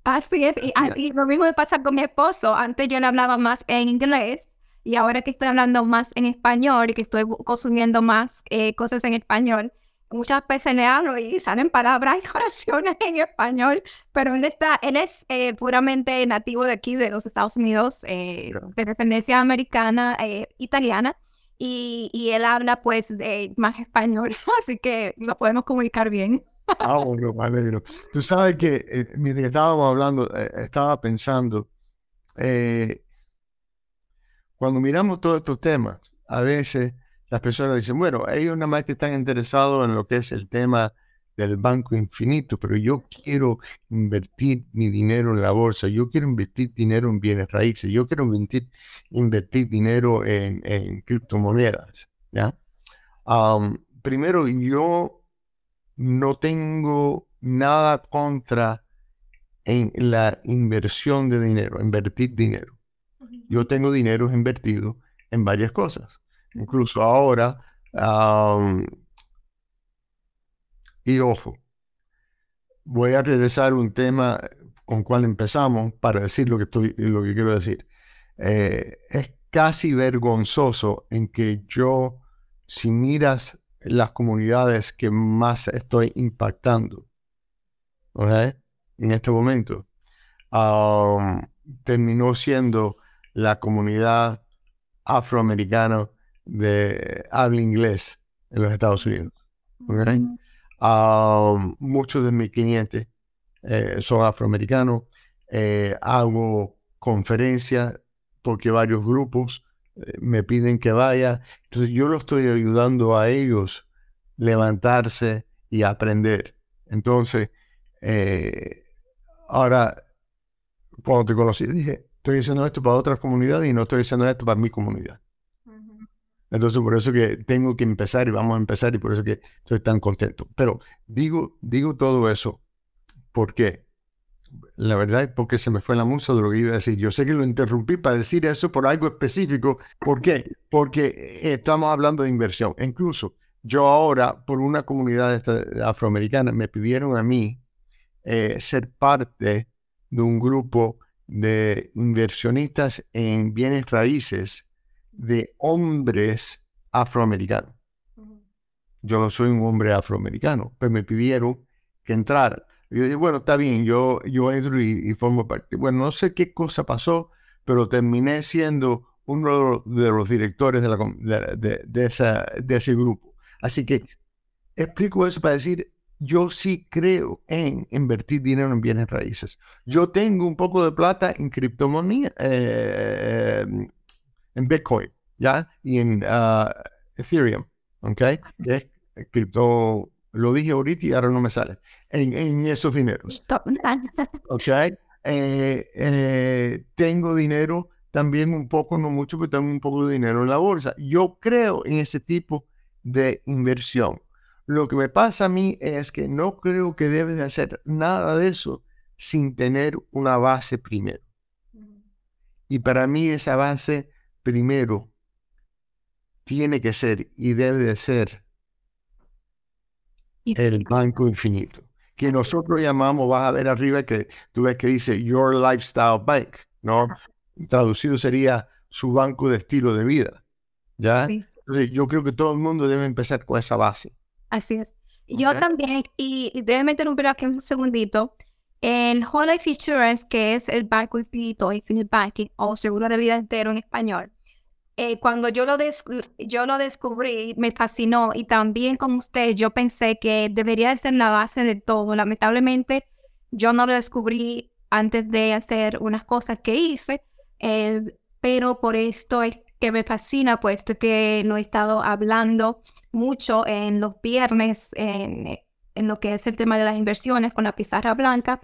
Así es. Y, y lo mismo me pasa con mi esposo. Antes yo le hablaba más en inglés y ahora que estoy hablando más en español y que estoy consumiendo más eh, cosas en español, muchas veces le hablo y salen palabras y oraciones en español, pero él está, él es eh, puramente nativo de aquí, de los Estados Unidos, eh, de dependencia americana, eh, italiana, y, y, él habla pues más español, así que lo podemos comunicar bien. Ah, bueno, me alegro. Tú sabes que mientras estábamos hablando, estaba pensando, cuando miramos todos estos temas, a veces las personas dicen, bueno, ellos nada más que están interesados en lo que es el tema del banco infinito, pero yo quiero invertir mi dinero en la bolsa, yo quiero invertir dinero en bienes raíces, yo quiero invertir, dinero en, criptomonedas. ¿ya? primero, yo no tengo nada contra la inversión de dinero, invertir dinero. Yo tengo dinero invertido en varias cosas incluso ahora. y ojo, voy a regresar a un tema con cual empezamos para decir lo que, estoy, lo que quiero decir. Eh, es casi vergonzoso en que yo, si miras las comunidades que más estoy impactando, en este momento, terminó siendo la comunidad afroamericana de habla inglés en los Estados Unidos. muchos de mis clientes eh, son afroamericanos. Eh, hago conferencias porque varios grupos eh, me piden que vaya. Entonces yo lo estoy ayudando a ellos levantarse y aprender. Entonces, ahora, cuando te conocí, dije, estoy haciendo esto para otras comunidades y no estoy haciendo esto para mi comunidad. Entonces, por eso que tengo que empezar y vamos a empezar y por eso que estoy tan contento. Pero digo, digo todo eso porque la verdad es porque se me fue la musa de lo que iba a decir. Yo sé que lo interrumpí para decir eso por algo específico. ¿Por qué? Porque estamos hablando de inversión. Incluso yo ahora, por una comunidad afroamericana, me pidieron a mí eh, ser parte de un grupo de inversionistas en bienes raíces de hombres afroamericanos. Yo no soy un hombre afroamericano, pero me pidieron que entrara. Yo dije, bueno, está bien, yo, yo entro y, formo parte. Bueno, no sé qué cosa pasó, pero terminé siendo uno de los directores de, de, esa, de ese grupo. Así que explico eso para decir, yo sí creo en invertir dinero en bienes raíces. Yo tengo un poco de plata en criptomoneda, eh, en Bitcoin, ¿ya? Y en uh, Ethereum, ¿ok? Que es cripto, lo dije ahorita y ahora no me sale, en, esos dineros. ¿Ok? Eh, eh, tengo dinero también un poco, no mucho, pero tengo un poco de dinero en la bolsa. Yo creo en ese tipo de inversión. Lo que me pasa a mí es que no creo que debes de hacer nada de eso sin tener una base primero. Y para mí esa base primero tiene que ser y debe de ser el banco infinito, que nosotros llamamos, vas a ver arriba que tú ves que dice Your Lifestyle Bank, ¿no? Traducido sería su banco de estilo de vida, ¿ya? Entonces yo creo que todo el mundo debe empezar con esa base. Así es. Yo también, y, y déjeme interrumpir aquí un segundito. En Whole Life Insurance, que es el banco infinito, Infinite Banking, o seguro de vida entero en español, eh, cuando yo lo, yo lo descubrí, me fascinó y también como usted, yo pensé que debería ser la base de todo. Lamentablemente, yo no lo descubrí antes de hacer unas cosas que hice, eh, pero por esto es que me fascina, puesto que no he estado hablando mucho en los viernes en, en lo que es el tema de las inversiones con la pizarra blanca.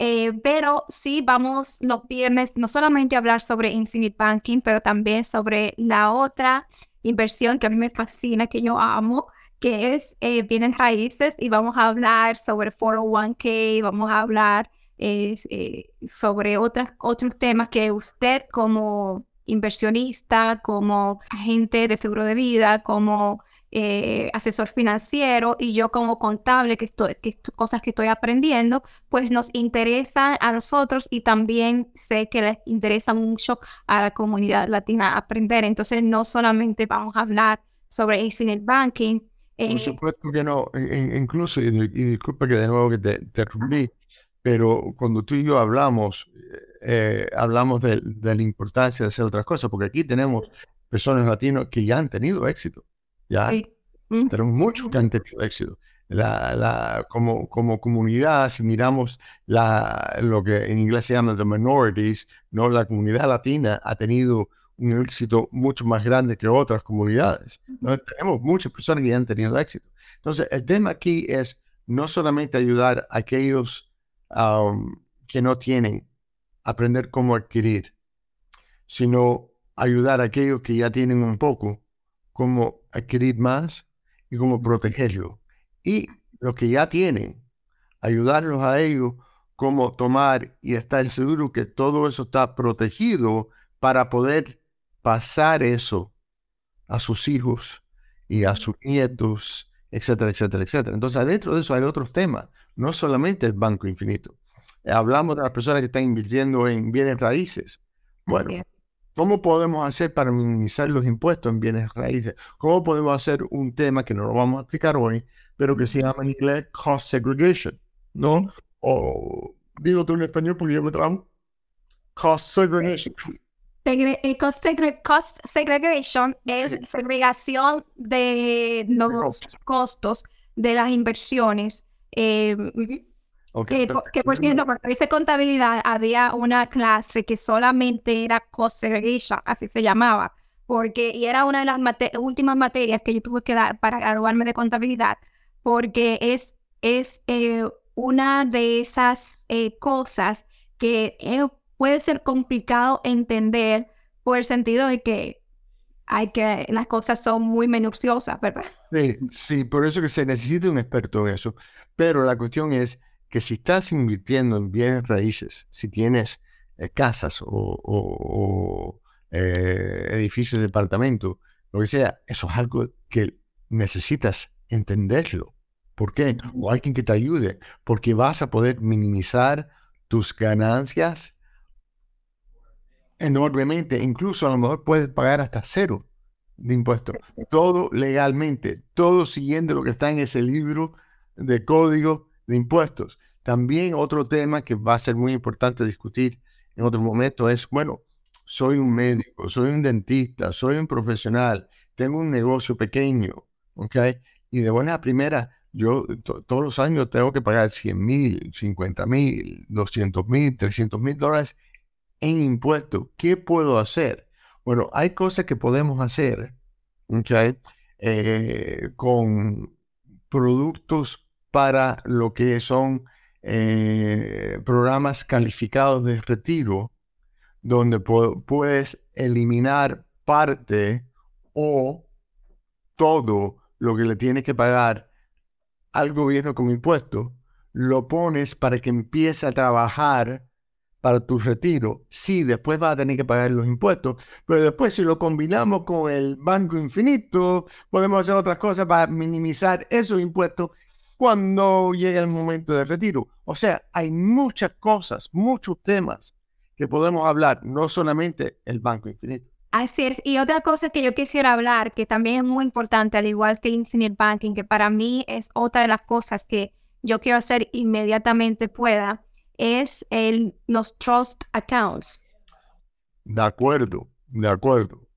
Eh, pero sí vamos los viernes no solamente a hablar sobre Infinite Banking, pero también sobre la otra inversión que a mí me fascina, que yo amo, que es eh, bienes raíces y vamos a hablar sobre 401k, vamos a hablar eh, eh, sobre otras, otros temas que usted como inversionista, como agente de seguro de vida, como eh, asesor financiero y yo como contable, que, estoy, que cosas que estoy aprendiendo, pues nos interesa a nosotros y también sé que les interesa mucho a la comunidad latina aprender. Entonces no solamente vamos a hablar sobre Infinite Banking. Por eh, supuesto que no, incluso, y, disculpa que de nuevo que te interrumpí, pero cuando tú y yo hablamos, eh, hablamos de, la importancia de hacer otras cosas, porque aquí tenemos personas latinos que ya han tenido éxito, ya tenemos muchos que han tenido éxito. La, la, como, como comunidad, si miramos la, lo que en inglés se llama the minorities, ¿no? la comunidad latina ha tenido un éxito mucho más grande que otras comunidades. Tenemos muchas personas que ya han tenido éxito. Entonces, el tema aquí es no solamente ayudar a aquellos que no tienen, aprender cómo adquirir, sino ayudar a aquellos que ya tienen un poco, cómo adquirir más y cómo protegerlo. Y los que ya tienen, ayudarlos a ellos cómo tomar y estar seguro que todo eso está protegido para poder pasar eso a sus hijos y a sus nietos, etcétera, etcétera, etcétera. Entonces, adentro de eso hay otros temas, no solamente el banco infinito. Hablamos de las personas que están invirtiendo en bienes raíces. Bueno, ¿cómo podemos hacer para minimizar los impuestos en bienes raíces? ¿Cómo podemos hacer un tema que no lo vamos a explicar hoy, pero que se llama en inglés cost segregation? ¿No? O digo tú en español porque yo me tramo. Cost segregation. Eh, cost, segregation es segregación de los costos de las inversiones. Eh, que, por cierto, cuando hice contabilidad había una clase que solamente era cost segregation, así se llamaba, porque y era una de las últimas materias que yo tuve que dar para graduarme de contabilidad, porque es, es eh, una de esas eh, cosas que eh, puede ser complicado entender por el sentido de que hay que, las cosas son muy minuciosas, ¿verdad? Sí, sí, por eso que se necesita un experto en eso. Pero la cuestión es que si estás invirtiendo en bienes raíces, si tienes eh, casas o, eh, edificios de departamento, lo que sea, eso es algo que necesitas entenderlo. ¿Por qué? O alguien que te ayude, porque vas a poder minimizar tus ganancias enormemente. Incluso a lo mejor puedes pagar hasta cero de impuestos. Todo legalmente, todo siguiendo lo que está en ese libro de código de impuestos. También otro tema que va a ser muy importante discutir en otro momento es, bueno, soy un médico, soy un dentista, soy un profesional, tengo un negocio pequeño, ¿ok? Y de buena primera, yo todos los años tengo que pagar 100 mil, 50 mil, 200 mil, 300 mil dólares en impuestos. ¿Qué puedo hacer? Bueno, hay cosas que podemos hacer eh, con productos para lo que son eh, programas calificados de retiro, donde puedes eliminar parte o todo lo que le tienes que pagar al gobierno como impuesto, lo pones para que empiece a trabajar para tu retiro. Sí, después vas a tener que pagar los impuestos, pero después si lo combinamos con el banco infinito, podemos hacer otras cosas para minimizar esos impuestos cuando llegue el momento de retiro. O sea, hay muchas cosas, muchos temas que podemos hablar, no solamente el banco infinito. Así es. Y otra cosa que yo quisiera hablar, que también es muy importante, al igual que el Infinite Banking, que para mí es otra de las cosas que yo quiero hacer inmediatamente pueda, es el, los Trust Accounts. De acuerdo, de acuerdo.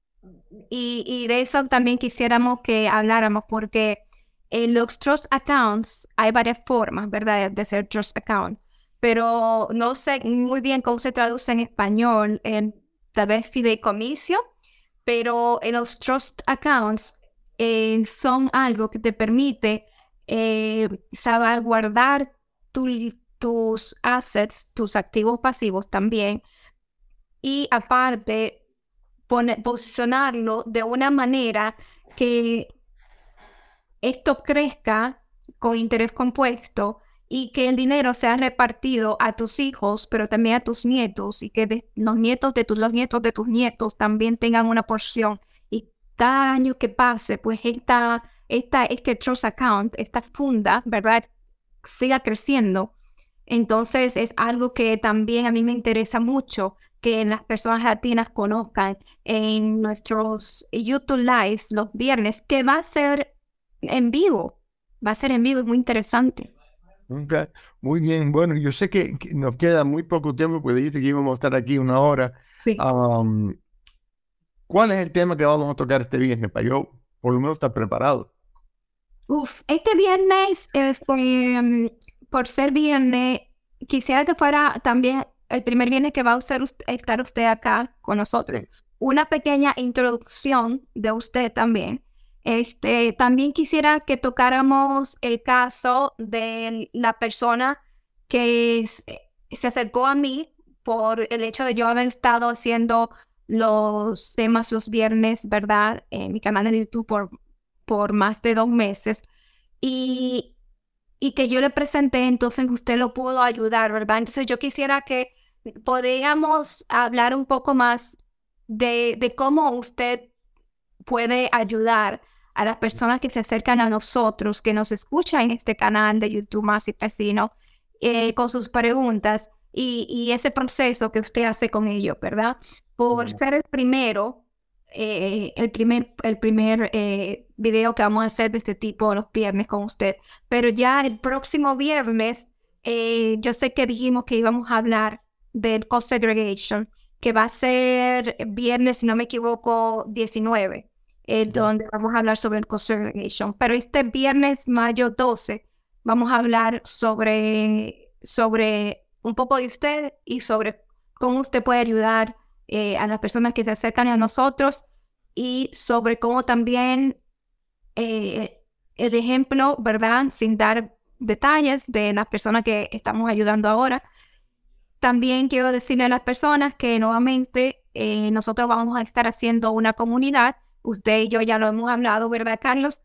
Y, y de eso también quisiéramos que habláramos, porque en los Trust Accounts hay varias formas, ¿verdad?, de ser Trust Account. Pero no sé muy bien cómo se traduce en español. En, tal vez fideicomiso, pero en los trust accounts eh, son algo que te permite eh, salvaguardar tus assets, tus activos pasivos también, y aparte posicionarlo de una manera que esto crezca con interés compuesto y que el dinero sea repartido a tus hijos, pero también a tus nietos y que los nietos de tus los nietos de tus nietos también tengan una porción y cada año que pase, pues esta, esta este trust account, esta funda, ¿verdad? siga creciendo. Entonces es algo que también a mí me interesa mucho que las personas latinas conozcan en nuestros YouTube Lives los viernes, que va a ser en vivo. Va a ser en vivo, es muy interesante. Muy bien, bueno, yo sé que, nos queda muy poco tiempo, porque dijiste que íbamos a estar aquí una hora. ¿Cuál es el tema que vamos a tocar este viernes para yo por lo menos estar preparado? Uf, este viernes, este, por ser viernes, quisiera que fuera también el primer viernes que va a estar usted acá con nosotros. Una pequeña introducción de usted también este, también quisiera que tocáramos el caso de la persona que se acercó a mí por el hecho de yo haber estado haciendo los temas los viernes, ¿verdad? En mi canal de YouTube por, por más de dos meses. Y, y que yo le presenté, entonces usted lo pudo ayudar, ¿verdad? Entonces yo quisiera que podamos hablar un poco más de, de cómo usted puede ayudar a las personas que se acercan a nosotros, que nos escuchan en este canal de YouTube Más y Vecino, eh, con sus preguntas y, ese proceso que usted hace con ellos, ¿verdad? Por ser el primero, eh, el primer, el primer eh, video que vamos a hacer de este tipo los viernes con usted. Pero ya el próximo viernes, yo sé que dijimos que íbamos a hablar del cost segregation, que va a ser viernes, si no me equivoco, 19 donde vamos a hablar sobre el cost segregation. Pero este viernes, mayo 12, vamos a hablar sobre, sobre un poco de usted y sobre cómo usted puede ayudar eh, a las personas que se acercan a nosotros y sobre cómo también eh, el ejemplo, ¿verdad? Sin dar detalles de las personas que estamos ayudando ahora. También quiero decirle a las personas que nuevamente eh, nosotros vamos a estar haciendo una comunidad usted y yo ya lo hemos hablado, ¿verdad, Carlos?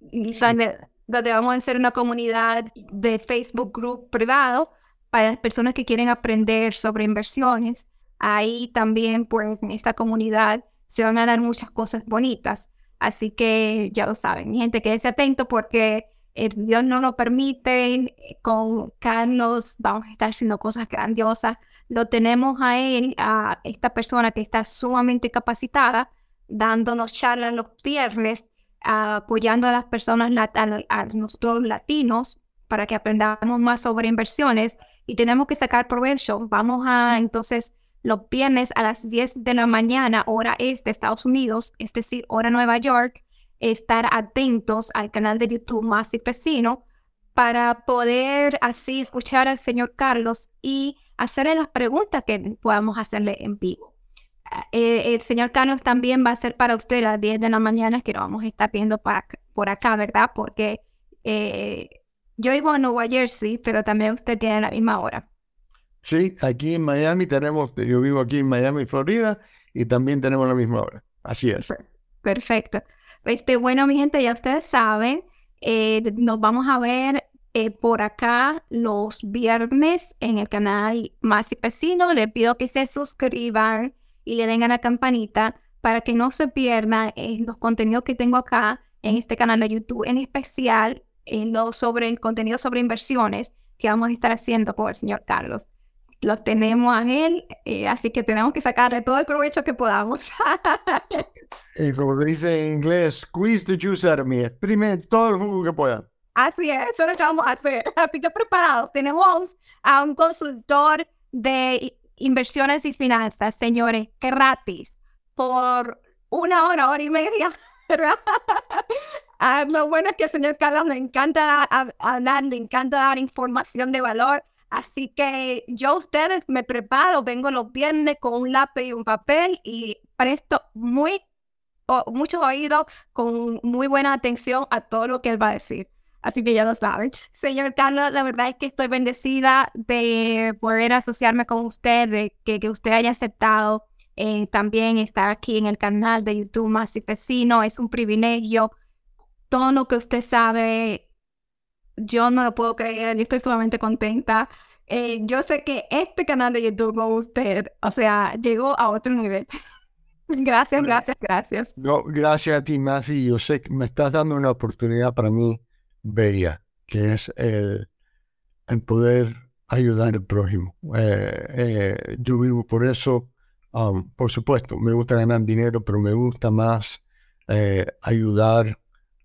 Donde vamos a hacer una comunidad de Facebook Group privado para las personas que quieren aprender sobre inversiones. Ahí también, pues, en esta comunidad se van a dar muchas cosas bonitas. Así que ya lo saben, mi gente, quédese atento porque Dios no lo permite. Con Carlos vamos a estar haciendo cosas grandiosas. Lo tenemos a él, a esta persona que está sumamente capacitada dándonos charlas los viernes, apoyando a las personas, a, nosotros latinos, para que aprendamos más sobre inversiones y tenemos que sacar provecho. Vamos a entonces los viernes a las 10 de la mañana, hora es de Estados Unidos, es decir, hora Nueva York, estar atentos al canal de YouTube Más y Pesino para poder así escuchar al señor Carlos y hacerle las preguntas que podamos hacerle en vivo. Eh, el señor Carlos también va a ser para usted a las 10 de la mañana, que lo vamos a estar viendo por acá, ¿verdad? Porque eh, yo vivo en Nueva Jersey, pero también usted tiene la misma hora. Sí, aquí en Miami tenemos, yo vivo aquí en Miami, Florida, y también tenemos la misma hora. Así es. Perfecto. Este, bueno, mi gente, ya ustedes saben, eh, nos vamos a ver eh, por acá los viernes en el canal Más y Pesino. Le pido que se suscriban y le den a la campanita para que no se pierdan eh, los contenidos que tengo acá en este canal de YouTube, en especial en lo sobre el contenido sobre inversiones que vamos a estar haciendo con el señor Carlos. Los tenemos a él, así que tenemos que sacarle todo el provecho que podamos. Y como dice en inglés, squeeze the juice out of me. Exprime todo el jugo que pueda. Así es, eso es lo que vamos a hacer. Así que preparados. Tenemos a un consultor de inversiones y finanzas, señores, gratis, por una hora, hora y media. ah, lo bueno es que al señor Carlos le encanta hablar, le encanta dar información de valor. Así que yo ustedes me preparo, vengo los viernes con un lápiz y un papel y presto muy mucho oído con muy buena atención a todo lo que él va a decir. Así que ya lo saben. Señor Carlos, la verdad es que estoy bendecida de poder asociarme con usted, de que, que usted haya aceptado eh, también estar aquí en el canal de YouTube Más y Vecino. Es un privilegio. Todo lo que usted sabe, yo no lo puedo creer. Yo estoy sumamente contenta. Eh, yo sé que este canal de YouTube con usted, o sea, llegó a otro nivel. Gracias, gracias, gracias. No, gracias a ti, Mafi. Yo sé que me estás dando una oportunidad para mí bella, que es el, poder ayudar al prójimo. Eh, eh, yo vivo por eso. Por supuesto, me gusta ganar dinero, pero me gusta más eh, ayudar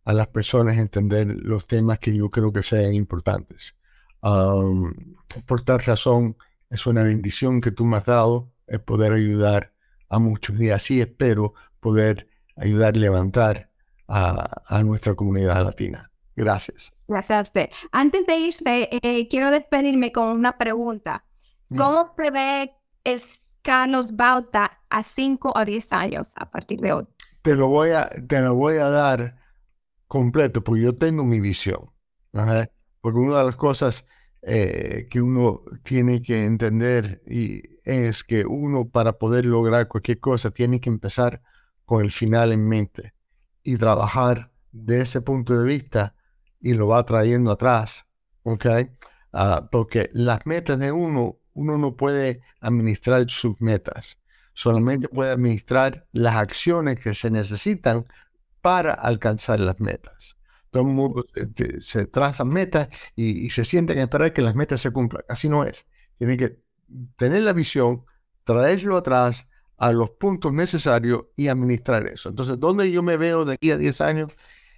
a las personas a entender los temas que yo creo que sean importantes. Por tal razón, es una bendición que tú me has dado el poder ayudar a muchos y así espero poder ayudar a levantar a, nuestra comunidad latina. Gracias. Gracias a usted. Antes de irse, eh, quiero despedirme con una pregunta. ¿Cómo prevé Carlos Bauta a 5 o 10 años a partir de hoy? Te lo voy a, te lo voy a dar completo porque yo tengo mi visión. Porque una de las cosas eh, que uno tiene que entender y es que uno para poder lograr cualquier cosa tiene que empezar con el final en mente y trabajar de ese punto de vista y lo va trayendo atrás, ¿ok? Ah, porque las metas de uno, uno no puede administrar sus metas, solamente puede administrar las acciones que se necesitan para alcanzar las metas todo el mundo se, traza metas y, se sienten a esperar que las metas se cumplan. Así no es. Tienen que tener la visión, traerlo atrás a los puntos necesarios y administrar eso. Entonces, ¿dónde yo me veo de aquí a 10 años?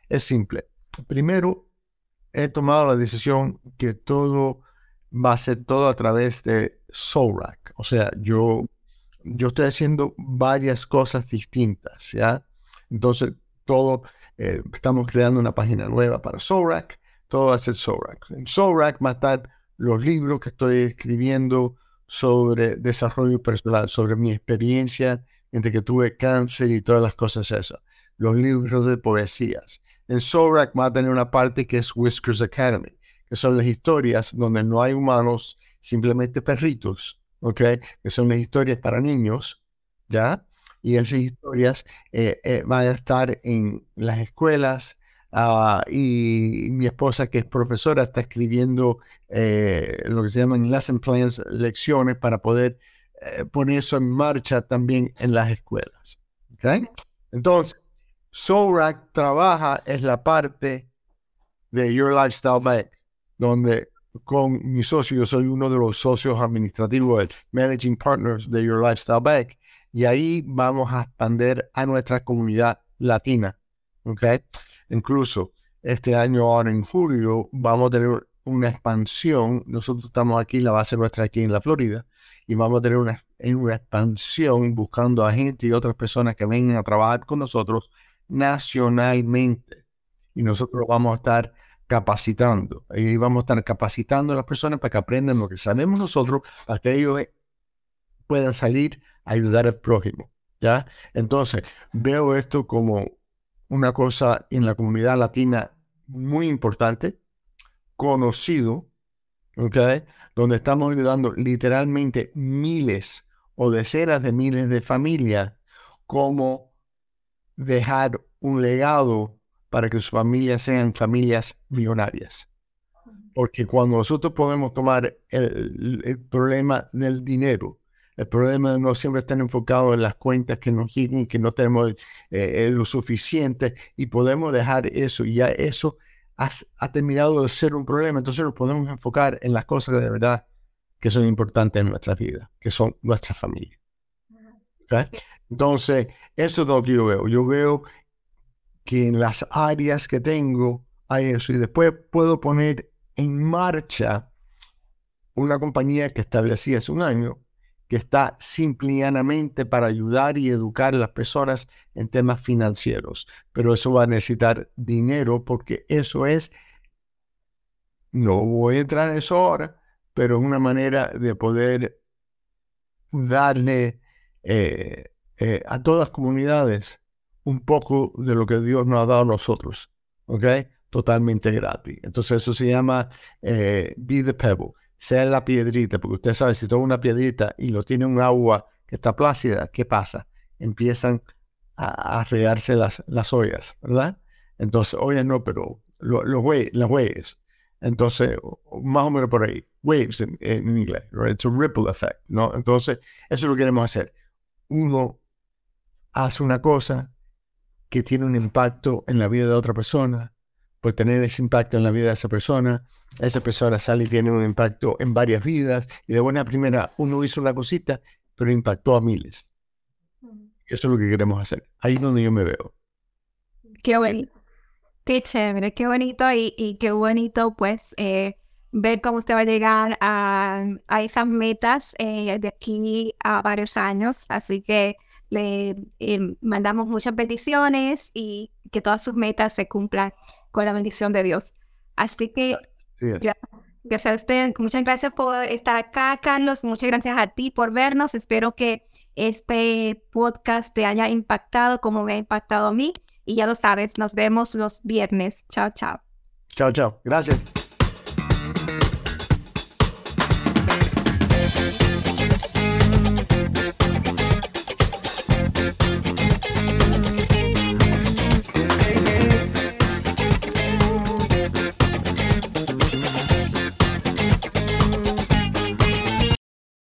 Es simple. Primero, he tomado la decisión que todo va a ser todo a través de SoulRack. O sea, yo, yo estoy haciendo varias cosas distintas, ¿ya? Entonces, todo eh, estamos creando una página nueva para Soulrack. Todo va a ser Soulrack. En Soulrack va a estar los libros que estoy escribiendo sobre desarrollo personal, sobre mi experiencia entre que tuve cáncer y todas las cosas esas. Los libros de poesías. En Soulrack va a tener una parte que es Whiskers Academy, que son las historias donde no hay humanos, simplemente perritos, ¿ok? Que son las historias para niños, ¿ya? y esas historias eh, eh, van a estar en las escuelas. Ah, y mi esposa, que es profesora, está escribiendo eh, lo que se llaman lesson plans, lecciones, para poder poner eso en marcha también en las escuelas. ¿okay? Entonces, SORAC trabaja, es la parte de Your Lifestyle Bank, donde con mi socio, yo soy uno de los socios administrativos, Managing Partners de Your Lifestyle Bank, y ahí vamos a expandir a nuestra comunidad latina. ¿ok? Incluso este año, ahora en julio, vamos a tener una expansión. Nosotros estamos aquí, la base nuestra aquí en la Florida, y vamos a tener una, una expansión buscando a gente y otras personas que vengan a trabajar con nosotros nacionalmente. Y nosotros vamos a estar capacitando. Y vamos a estar capacitando a las personas para que aprendan lo que sabemos nosotros, para que ellos eh, puedan salir a ayudar al prójimo. ¿ya? Entonces, veo esto como una cosa en la comunidad latina muy importante, conocido, ¿okay? donde estamos ayudando literalmente miles o decenas de miles de familias, como dejar un legado para que sus familias sean familias millonarias. Porque cuando nosotros podemos tomar el, problema del dinero, el problema de no siempre estar enfocado en las cuentas que nos giran, que no tenemos eh, lo suficiente y podemos dejar eso y ya eso ha, terminado de ser un problema, entonces nos podemos enfocar en las cosas de verdad que son importantes en nuestra vida, que son nuestra familia. Entonces, eso es lo que yo veo. Yo veo que en las áreas que tengo hay eso y después puedo poner en marcha una compañía que establecí hace un año que está simplemente para ayudar y educar a las personas en temas financieros. Pero eso va a necesitar dinero porque eso es, no voy a entrar en eso ahora, pero es una manera de poder darle eh, eh, a todas comunidades un poco de lo que Dios nos ha dado a nosotros, ¿ok? Totalmente gratis. Entonces eso se llama eh, Be the Pebble sea la piedrita, porque usted sabe, si toma una piedrita y lo tiene un agua que está plácida, ¿qué pasa? Empiezan a, regarse las, las ollas, ¿verdad? Entonces, ollas no, pero los las waves. Entonces, más o menos por ahí. Waves en, inglés, right? It's a ripple effect, ¿no? Entonces, eso es lo que queremos hacer. Uno hace una cosa que tiene un impacto en la vida de otra persona, por tener ese impacto en la vida de esa persona, esa persona sale y tiene un impacto en varias vidas y de buena primera uno hizo una cosita, pero impactó a miles. Eso es lo que queremos hacer. Ahí es donde yo me veo. Qué bonito. Qué chévere, qué bonito y, qué bonito pues eh, ver cómo usted va a llegar a, esas metas eh, de aquí a varios años. Así que le eh, mandamos muchas bendiciones y que todas sus metas se cumplan con la bendición de Dios. Así que gracias a usted. Muchas gracias por estar acá, Carlos. Muchas gracias a ti por vernos. Espero que este podcast te haya impactado como me ha impactado a mí. Y ya lo sabes, nos vemos los viernes. Chao, chao. Chao, chao. Gracias.